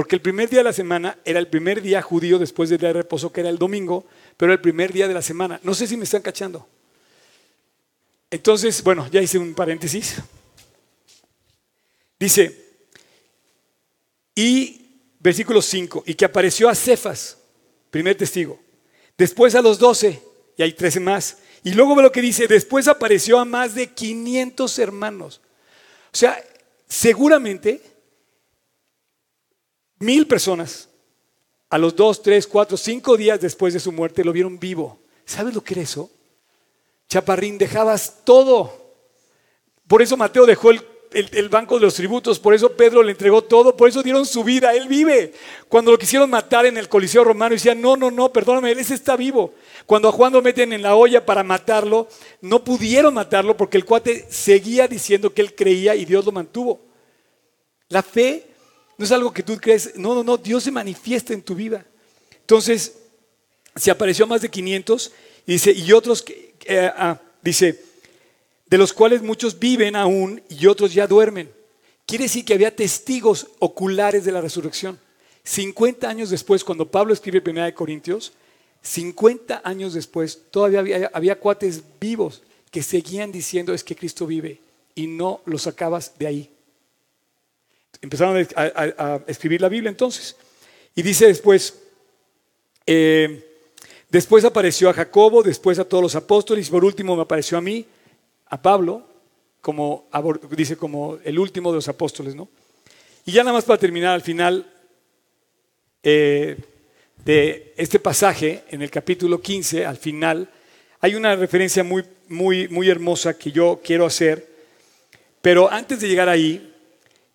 S2: Porque el primer día de la semana era el primer día judío después del día de reposo, que era el domingo, pero el primer día de la semana. No sé si me están cachando. Entonces, bueno, ya hice un paréntesis. Dice, y versículo 5, y que apareció a Cefas, Primer testigo. Después a los doce, y hay trece más. Y luego ve lo que dice, después apareció a más de 500 hermanos. O sea, seguramente mil personas a los dos, tres, cuatro, cinco días después de su muerte lo vieron vivo. ¿Sabes lo que era eso? Chaparrín, dejabas todo. Por eso Mateo dejó el el, banco de los tributos, por eso Pedro le entregó todo, por eso dieron su vida, él vive. Cuando lo quisieron matar en el Coliseo Romano, decían, no, no, no, perdóname, él está vivo. Cuando a Juan lo meten en la olla para matarlo, no pudieron matarlo porque el cuate seguía diciendo que él creía y Dios lo mantuvo. La fe no es algo que tú crees, no, no, no, Dios se manifiesta en tu vida. Entonces, se apareció más de 500 y dice, y otros, eh, ah, dice, de los cuales muchos viven aún y otros ya duermen. Quiere decir que había testigos oculares de la resurrección. 50 años después, cuando Pablo escribe Primera de Corintios, 50 años después, todavía había, cuates vivos que seguían diciendo es que Cristo vive y no lo sacabas de ahí. Empezaron a, escribir la Biblia entonces. Y dice después, eh, después apareció a Jacobo, después a todos los apóstoles y por último me apareció a mí a Pablo, como dice, como el último de los apóstoles, ¿no? Y ya nada más para terminar, al final eh, de este pasaje, en el capítulo 15, al final, hay una referencia muy, muy, muy hermosa que yo quiero hacer, pero antes de llegar ahí,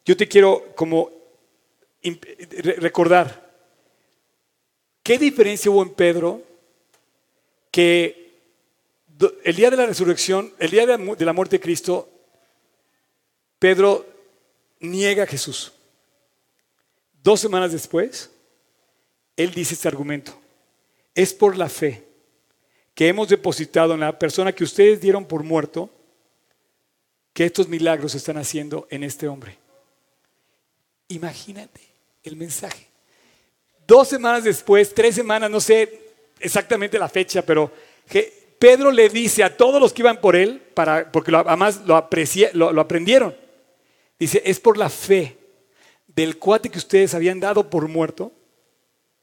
S2: yo te quiero como recordar, ¿qué diferencia hubo en Pedro que el día de la resurrección, el día de la muerte de Cristo, Pedro niega a Jesús. Dos semanas después, él dice este argumento. Es por la fe que hemos depositado en la persona que ustedes dieron por muerto que estos milagros están haciendo en este hombre. Imagínate el mensaje. Dos semanas después, tres semanas, no sé exactamente la fecha, pero Pedro le dice a todos los que iban por él, para, porque además lo, lo, aprendieron, dice, es por la fe del cuate que ustedes habían dado por muerto,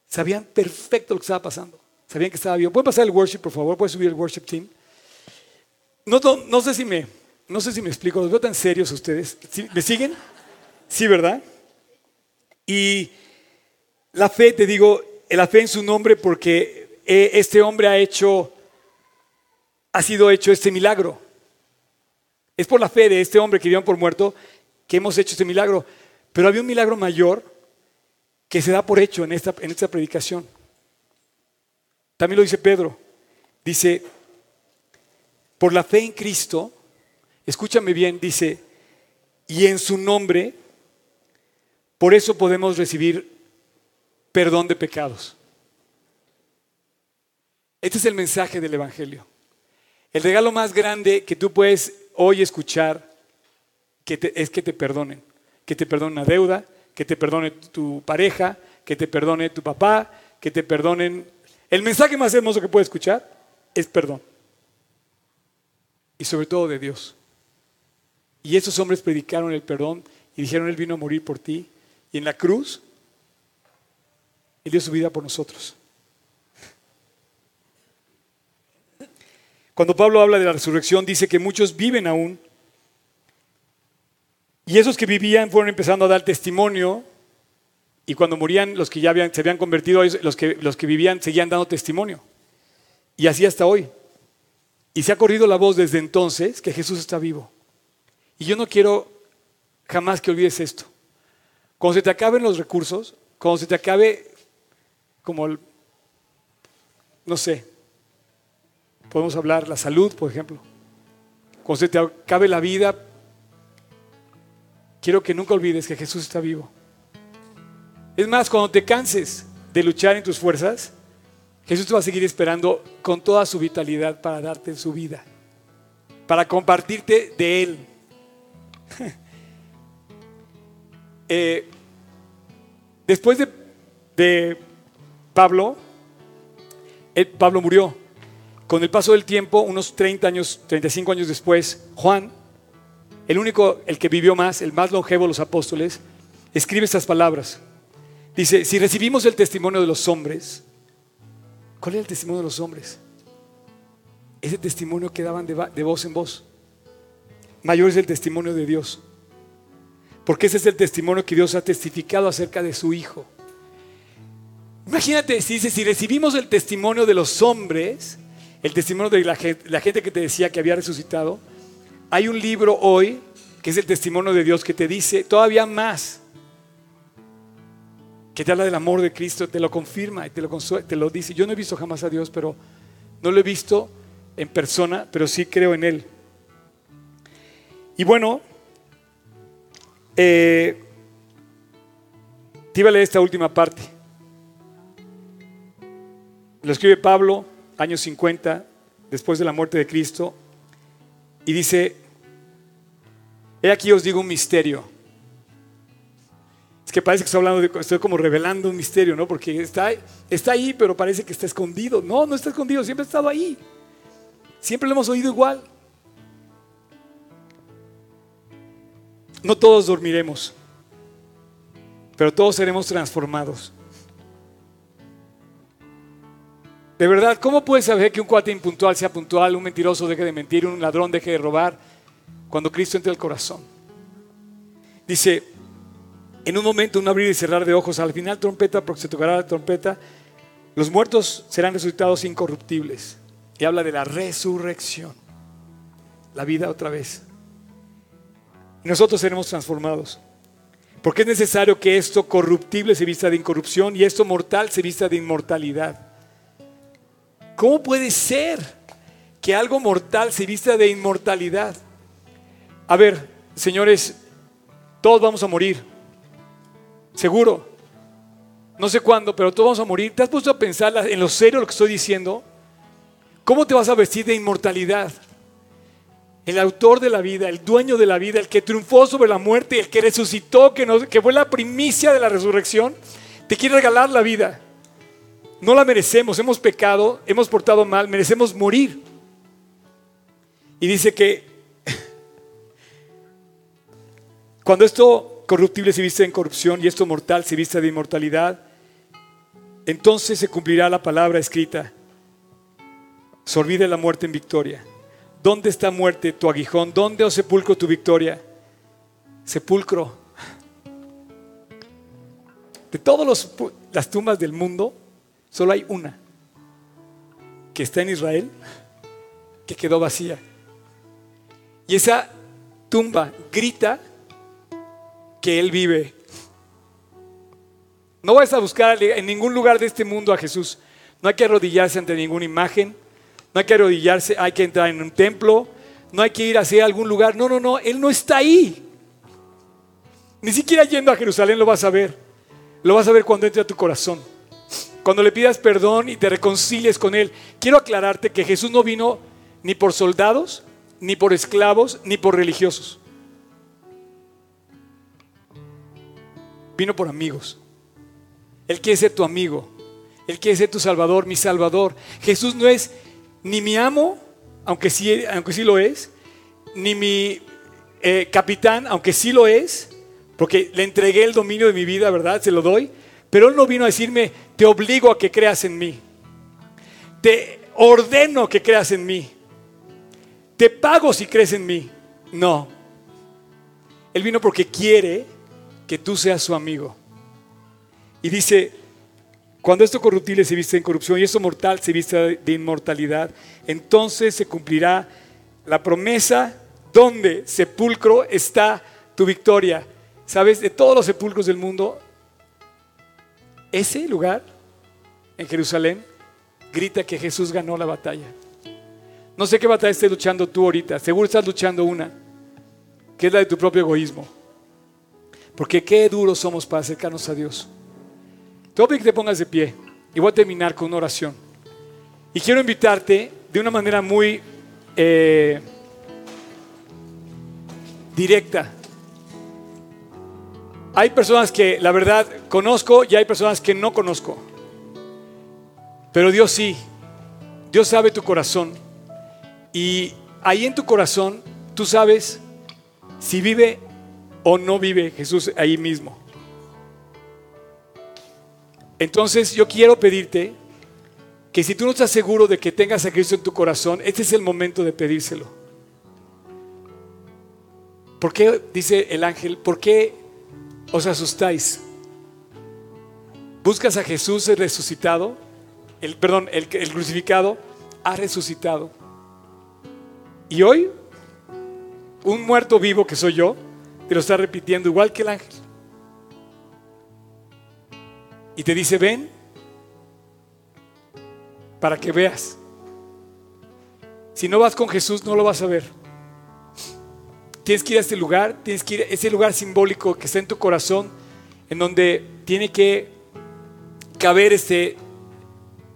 S2: sabían perfecto lo que estaba pasando, sabían que estaba vivo. ¿Puede pasar el worship, por favor? ¿Puede subir el worship team? No, no, sé si me, no sé si me explico, los veo tan serios ustedes. ¿Me siguen? Sí, ¿verdad? Y la fe, te digo, la fe en su nombre porque eh, este hombre ha hecho ha sido hecho este milagro. Es por la fe de este hombre que dio por muerto que hemos hecho este milagro. Pero había un milagro mayor que se da por hecho en esta, en esta predicación. También lo dice Pedro. Dice, por la fe en Cristo, escúchame bien, dice, y en su nombre, por eso podemos recibir perdón de pecados. Este es el mensaje del Evangelio. El regalo más grande que tú puedes hoy escuchar es que te perdonen. Que te perdone una deuda, que te perdone tu pareja, que te perdone tu papá, que te perdonen. El mensaje más hermoso que puedes escuchar es perdón. Y sobre todo de Dios. Y esos hombres predicaron el perdón y dijeron, Él vino a morir por ti. Y en la cruz, Él dio su vida por nosotros. Cuando Pablo habla de la resurrección, dice que muchos viven aún. Y esos que vivían fueron empezando a dar testimonio. Y cuando morían, los que ya se habían convertido, los que, los que vivían seguían dando testimonio. Y así hasta hoy. Y se ha corrido la voz desde entonces que Jesús está vivo. Y yo no quiero jamás que olvides esto. Cuando se te acaben los recursos, cuando se te acabe como, el, no sé, podemos hablar la salud, por ejemplo. Cuando se te acabe la vida, quiero que nunca olvides que Jesús está vivo. Es más, cuando te canses de luchar en tus fuerzas, Jesús te va a seguir esperando con toda su vitalidad para darte su vida, para compartirte de Él. Eh, después de, Pablo, Pablo murió. Con el paso del tiempo, unos 30 años, 35 años después, Juan, el único, el que vivió más, el más longevo de los apóstoles, escribe estas palabras. Dice, si recibimos el testimonio de los hombres, ¿cuál es el testimonio de los hombres? Ese testimonio que daban de voz en voz. Mayor es el testimonio de Dios. Porque ese es el testimonio que Dios ha testificado acerca de su Hijo. Imagínate, si si recibimos el testimonio de los hombres, el testimonio de la gente, la gente que te decía que había resucitado, hay un libro hoy que es el testimonio de Dios que te dice todavía más, que te habla del amor de Cristo, te lo confirma y te lo, te lo dice. Yo no he visto jamás a Dios, pero no lo he visto en persona, pero sí creo en Él. Y bueno, eh, te iba a leer esta última parte. Lo escribe Pablo, años 50, después de la muerte de Cristo, y dice, he aquí os digo un misterio. Es que parece que estoy hablando de, estoy como revelando un misterio, ¿no? Porque está, está ahí, pero parece que está escondido. No, no está escondido, siempre ha estado ahí. Siempre lo hemos oído igual. No todos dormiremos, pero todos seremos transformados. De verdad, ¿cómo puedes saber que un cuate impuntual sea puntual, un mentiroso deje de mentir, un ladrón deje de robar cuando Cristo entra al corazón? Dice, en un momento, un abrir y cerrar de ojos, al final trompeta, porque se tocará la trompeta, los muertos serán resucitados incorruptibles. Y habla de la resurrección, la vida otra vez nosotros seremos transformados. Porque es necesario que esto corruptible se vista de incorrupción y esto mortal se vista de inmortalidad. ¿Cómo puede ser que algo mortal se vista de inmortalidad? A ver, señores, todos vamos a morir. Seguro. No sé cuándo, pero todos vamos a morir. ¿Te has puesto a pensar en lo serio lo que estoy diciendo? ¿Cómo te vas a vestir de inmortalidad? El autor de la vida, el dueño de la vida, el que triunfó sobre la muerte, el que resucitó, que, que fue la primicia de la resurrección, te quiere regalar la vida. No la merecemos, hemos pecado, hemos portado mal, merecemos morir. Y dice que cuando esto corruptible se viste en corrupción y esto mortal se viste de inmortalidad, entonces se cumplirá la palabra escrita. Se olvide la muerte en victoria. ¿Dónde está muerte tu aguijón? ¿Dónde, oh sepulcro, tu victoria? Sepulcro. De todas las tumbas del mundo, solo hay una que está en Israel, que quedó vacía. Y esa tumba grita que Él vive. No vayas a buscar en ningún lugar de este mundo a Jesús. No hay que arrodillarse ante ninguna imagen. No hay que arrodillarse, hay que entrar en un templo. No hay que ir hacia algún lugar. No, no, no. Él no está ahí. Ni siquiera yendo a Jerusalén lo vas a ver. Lo vas a ver cuando entre a tu corazón. Cuando le pidas perdón y te reconcilies con Él. Quiero aclararte que Jesús no vino ni por soldados, ni por esclavos, ni por religiosos. Vino por amigos. Él quiere ser tu amigo. Él quiere ser tu salvador, mi salvador. Jesús no es ni mi amo, aunque sí, aunque sí lo es, ni mi eh, capitán, aunque sí lo es, porque le entregué el dominio de mi vida, ¿verdad? Se lo doy. Pero Él no vino a decirme, te obligo a que creas en mí. Te ordeno que creas en mí. Te pago si crees en mí. No. Él vino porque quiere que tú seas su amigo. Y dice, cuando esto corruptible se viste en corrupción y esto mortal se viste de inmortalidad, entonces se cumplirá la promesa donde sepulcro está tu victoria. ¿Sabes? De todos los sepulcros del mundo, ese lugar en Jerusalén grita que Jesús ganó la batalla. No sé qué batalla estés luchando tú ahorita, seguro estás luchando una, que es la de tu propio egoísmo. Porque qué duros somos para acercarnos a Dios. Te voy que te pongas de pie y voy a terminar con una oración. Y quiero invitarte de una manera muy eh, directa hay personas que la verdad conozco y hay personas que no conozco. Pero Dios sí. Dios sabe tu corazón. Y ahí en tu corazón tú sabes si vive o no vive Jesús ahí mismo. Entonces yo quiero pedirte que si tú no estás seguro de que tengas a Cristo en tu corazón, este es el momento de pedírselo. ¿Por qué, dice el ángel, por qué os asustáis. Buscas a Jesús el resucitado, el, perdón, el, el crucificado ha resucitado. Y hoy, un muerto vivo que soy yo, te lo está repitiendo igual que el ángel. Y te dice, ven, para que veas. Si no vas con Jesús, no lo vas a ver. Tienes que ir a este lugar, tienes que ir a ese lugar simbólico que está en tu corazón, en donde tiene que caber este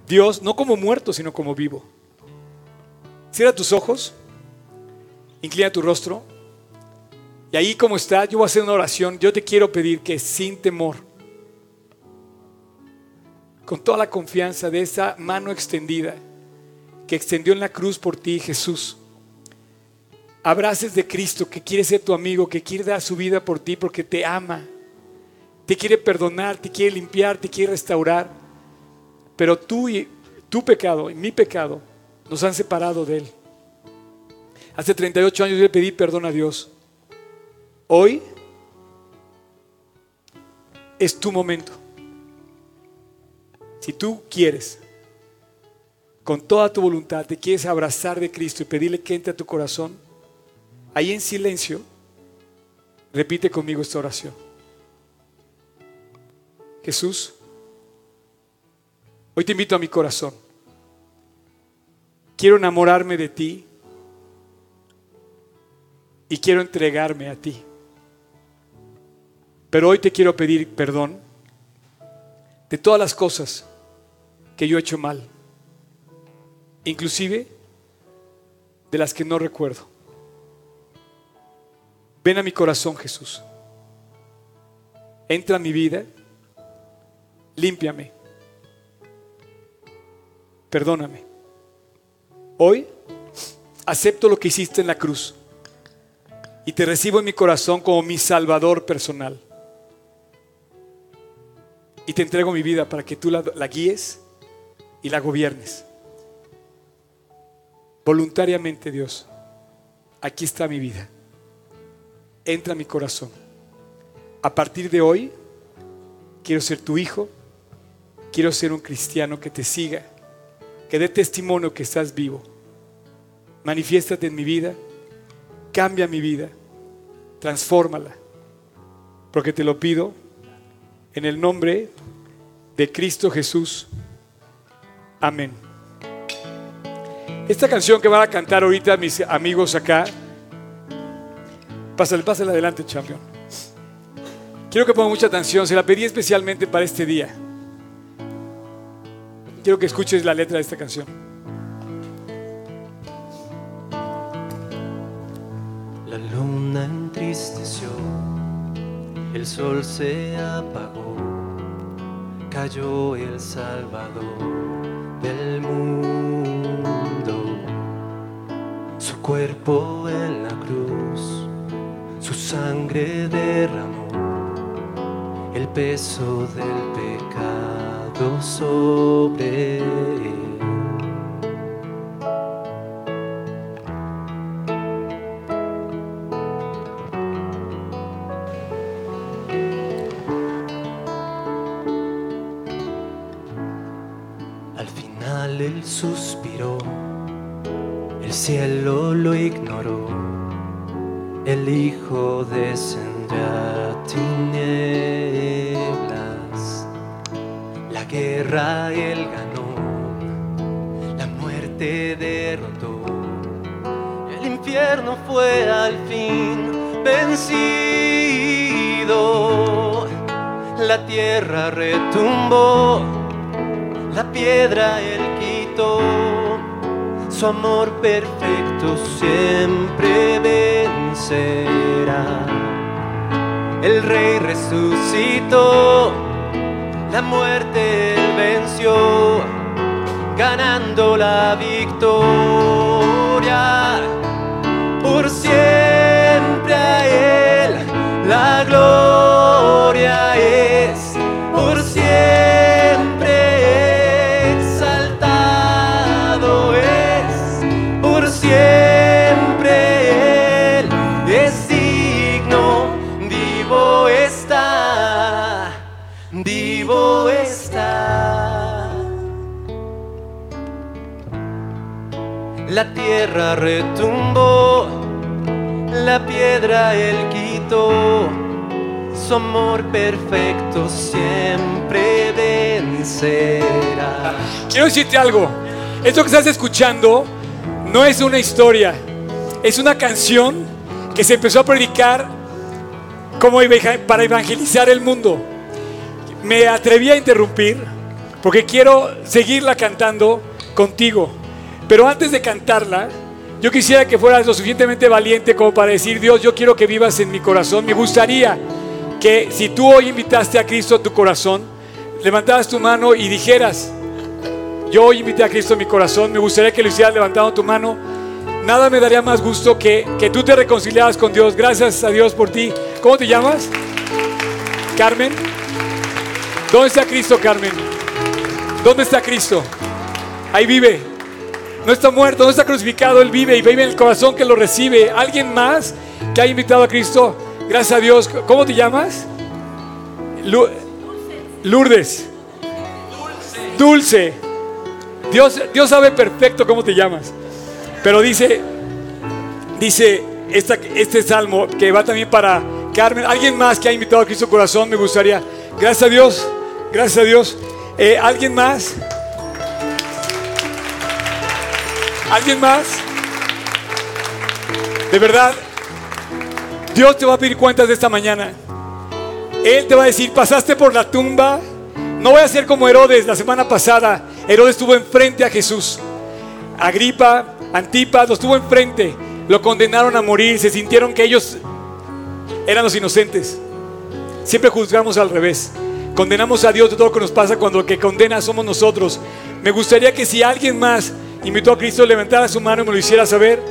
S2: Dios, no como muerto, sino como vivo. Cierra tus ojos, inclina tu rostro, y ahí como está, yo voy a hacer una oración. Yo te quiero pedir que sin temor, con toda la confianza de esa mano extendida que extendió en la cruz por ti Jesús, abraces de Cristo que quiere ser tu amigo, que quiere dar su vida por ti porque te ama, te quiere perdonar, te quiere limpiar, te quiere restaurar. Pero tú y tu pecado y mi pecado nos han separado de Él. Hace 38 años yo le pedí perdón a Dios. Hoy es tu momento. Si tú quieres, con toda tu voluntad, te quieres abrazar de Cristo y pedirle que entre a tu corazón, ahí en silencio, repite conmigo esta oración. Jesús, hoy te invito a mi corazón. Quiero enamorarme de ti y quiero entregarme a ti. Pero hoy te quiero pedir perdón de todas las cosas que yo he hecho mal, inclusive de las que no recuerdo. Ven a mi corazón, Jesús. Entra a mi vida. Límpiame. Perdóname. Hoy acepto lo que hiciste en la cruz y te recibo en mi corazón como mi salvador personal. Y te entrego mi vida para que tú la, guíes y la gobiernes. Voluntariamente, Dios, aquí está mi vida entra a mi corazón. A partir de hoy, quiero ser tu hijo, quiero ser un cristiano que te siga, que dé testimonio que estás vivo. Manifiéstate en mi vida, cambia mi vida, transfórmala, porque te lo pido en el nombre de Cristo Jesús. Amén. Esta canción que van a cantar ahorita mis amigos acá, pásale, pásale adelante, champion. Quiero que pongan mucha atención, se la pedí especialmente para este día. Quiero que escuches la letra de esta canción.
S4: La luna entristeció, el sol se apagó, cayó el Salvador del mundo. Su cuerpo en la cruz, su sangre derramó el peso del pecado sobre él. Suspiró, el cielo lo ignoró, el Hijo descendió a tinieblas, la guerra él ganó, la muerte derrotó, el infierno fue al fin vencido, la tierra retumbó. La piedra él su amor perfecto siempre vencerá. El rey resucitó, la muerte él venció, ganando la victoria. Por siempre a él la gloria es, por La tierra retumbó, la piedra él quitó, su amor perfecto siempre vencerá.
S2: Quiero decirte algo. Esto que estás escuchando no es una historia, es una canción que se empezó a predicar como para evangelizar el mundo. Me atreví a interrumpir porque quiero seguirla cantando contigo. Pero antes de cantarla, yo quisiera que fueras lo suficientemente valiente como para decir, Dios, yo quiero que vivas en mi corazón. Me gustaría que si tú hoy invitaste a Cristo a tu corazón, levantaras tu mano y dijeras, yo hoy invité a Cristo a mi corazón, me gustaría que lo hicieras levantando tu mano. Nada me daría más gusto que, que tú te reconciliaras con Dios. Gracias a Dios por ti. ¿Cómo te llamas? Carmen. ¿Dónde está Cristo, Carmen? ¿Dónde está Cristo? Ahí vive. No está muerto, no está crucificado, Él vive y vive en el corazón que lo recibe. ¿Alguien más que ha invitado a Cristo? Gracias a Dios. ¿Cómo te llamas? Lourdes. Dulce. Dios, Dios sabe perfecto cómo te llamas. Pero dice, dice este salmo que va también para Carmen. ¿Alguien más que ha invitado a Cristo Corazón? Me gustaría. Gracias a Dios. Gracias a Dios. Eh, ¿Alguien más? ¿Alguien más? De verdad, Dios te va a pedir cuentas de esta mañana. Él te va a decir, pasaste por la tumba. No voy a ser como Herodes la semana pasada. Herodes estuvo enfrente a Jesús. Agripa, Antipas, lo estuvo enfrente. Lo condenaron a morir. Se sintieron que ellos eran los inocentes. Siempre juzgamos al revés. Condenamos a Dios de todo lo que nos pasa cuando el que condena somos nosotros. Me gustaría que si alguien más invitó a Cristo, levantara su mano y me lo hiciera saber.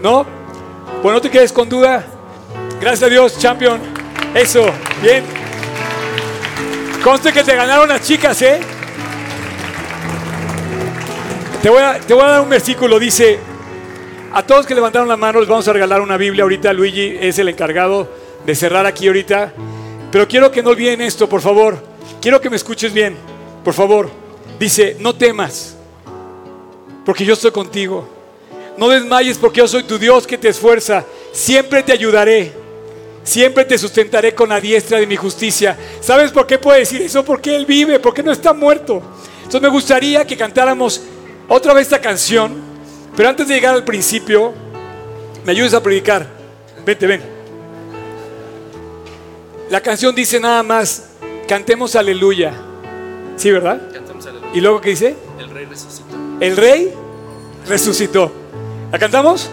S2: ¿No? Pues no te quedes con duda. Gracias a Dios, champion. Eso, bien. Conste que te ganaron las chicas, ¿eh? Te voy, a, te voy a dar un versículo, dice, a todos que levantaron la mano les vamos a regalar una Biblia ahorita, Luigi es el encargado de cerrar aquí ahorita, pero quiero que no olviden esto, por favor, quiero que me escuches bien, por favor, dice, no temas, porque yo estoy contigo, no desmayes porque yo soy tu Dios que te esfuerza, siempre te ayudaré, Siempre te sustentaré con la diestra de mi justicia. ¿Sabes por qué puede decir eso? Porque Él vive, porque no está muerto. Entonces me gustaría que cantáramos otra vez esta canción, pero antes de llegar al principio, me ayudes a predicar. Vente, ven. La canción dice nada más, cantemos aleluya. ¿Sí, verdad?
S4: Cantamos aleluya.
S2: ¿Y luego qué dice?
S4: El rey resucitó.
S2: El rey resucitó. ¿La cantamos?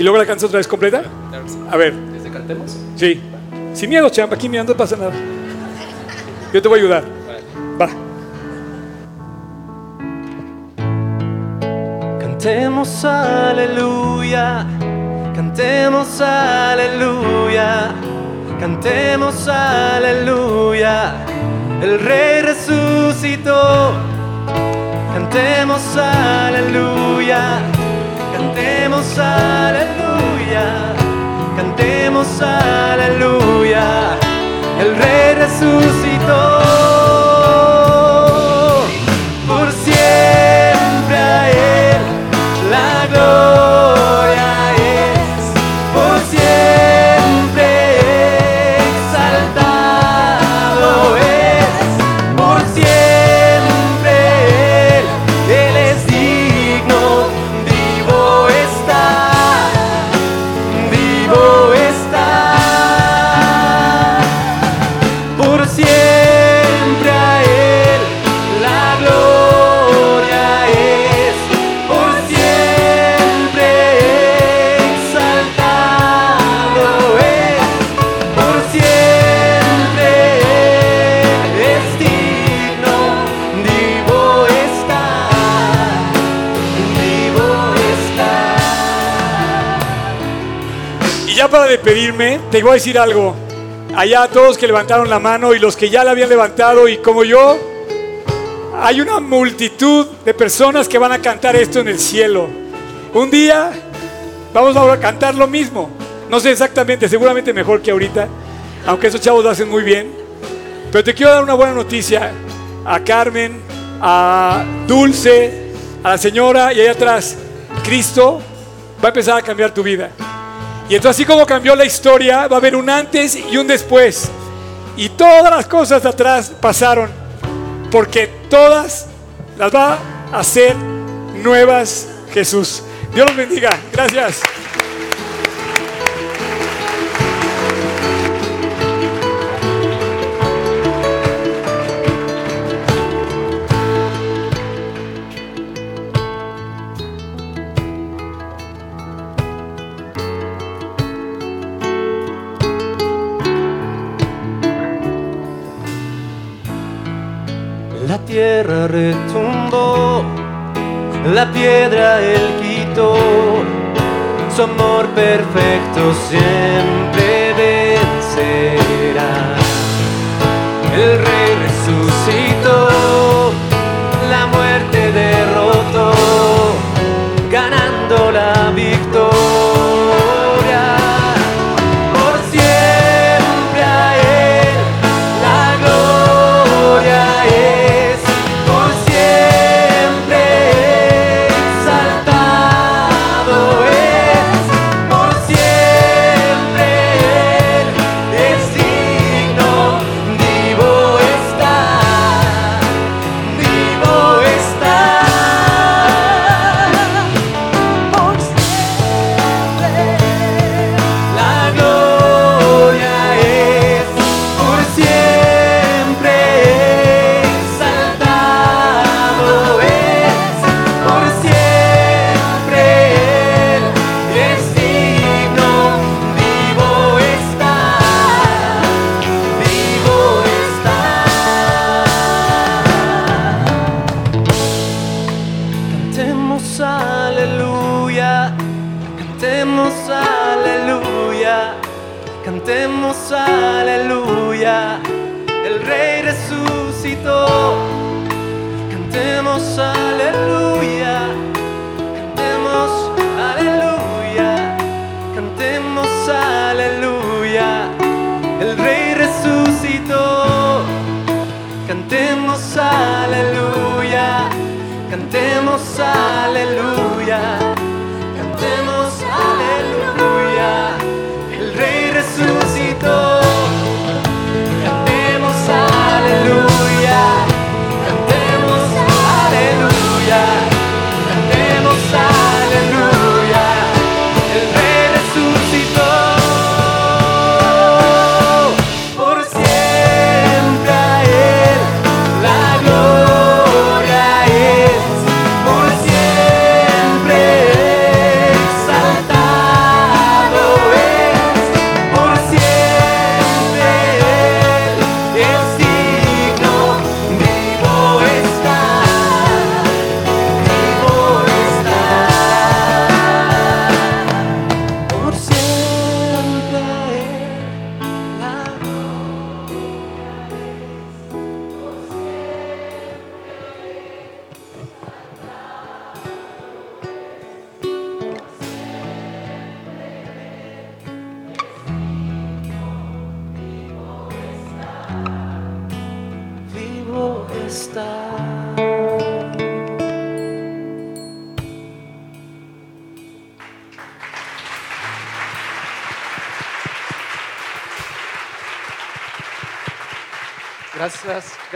S2: ¿Y luego la cantas otra vez completa? A ver,
S4: ¿Desde cantemos?
S2: sí. Sin miedo, champ, aquí mirando no pasa nada. Yo te voy a ayudar. Va.
S4: Cantemos aleluya, cantemos aleluya, cantemos aleluya, el rey resucitó. Cantemos aleluya, cantemos aleluya, cantemos aleluya, el rey resucitó.
S2: Despedirme, te voy a decir algo. Allá todos que levantaron la mano y los que ya la habían levantado y como yo, hay una multitud de personas que van a cantar esto en el cielo. Un día vamos a cantar lo mismo. No sé exactamente, seguramente mejor que ahorita, aunque esos chavos lo hacen muy bien. Pero te quiero dar una buena noticia a Carmen, a Dulce, a la señora y allá atrás. Cristo va a empezar a cambiar tu vida. Y entonces así como cambió la historia, va a haber un antes y un después. Y todas las cosas de atrás pasaron, porque todas las va a hacer nuevas Jesús. Dios los bendiga. Gracias.
S4: Tierra retumbó, la piedra él quitó, su amor perfecto siempre vencerá.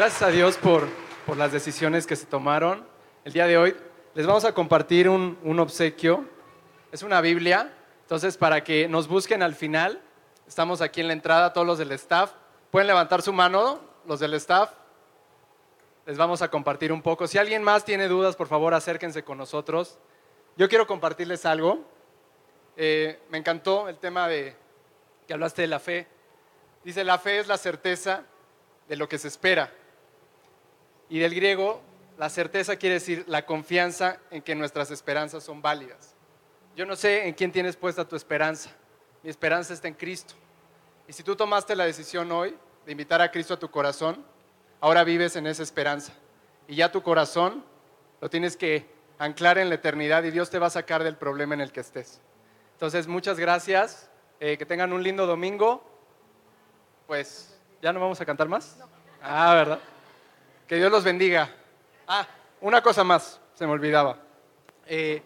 S1: Gracias, a Dios por, por las decisiones que se tomaron. El día de hoy les vamos a compartir un, un obsequio. Es una Biblia. Entonces, para que nos busquen al final, estamos aquí en la entrada, todos los del staff. Pueden levantar su mano, los del staff. Les vamos a compartir un poco. Si alguien más tiene dudas, por favor, acérquense con nosotros. Yo quiero compartirles algo. Eh, me encantó el tema de que hablaste de la fe. Dice, la fe es la certeza de lo que se espera. Y del griego, la certeza quiere decir la confianza en que nuestras esperanzas son válidas. Yo no sé en quién tienes puesta tu esperanza. Mi esperanza está en Cristo. Y si tú tomaste la decisión hoy de invitar a Cristo a tu corazón, ahora vives en esa esperanza. Y ya tu corazón lo tienes que anclar en la eternidad y Dios te va a sacar del problema en el que estés. Entonces, muchas gracias. Eh, que tengan un lindo domingo. Pues, ¿ya no vamos a cantar más? Ah, ¿verdad? Que Dios los bendiga. Ah, una cosa más, se me olvidaba. Eh,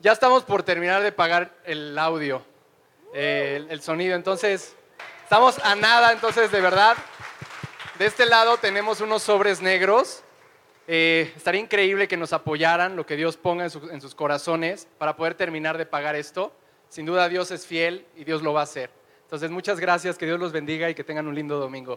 S1: ya estamos por terminar de pagar el audio, eh, el, sonido. Entonces, estamos a nada. Entonces, de verdad, de este lado tenemos unos sobres negros. Eh, estaría increíble que nos apoyaran lo que Dios ponga en, en sus corazones para poder terminar de pagar esto. Sin duda Dios es fiel y Dios lo va a hacer. Entonces muchas gracias, que Dios los bendiga y que tengan un lindo domingo.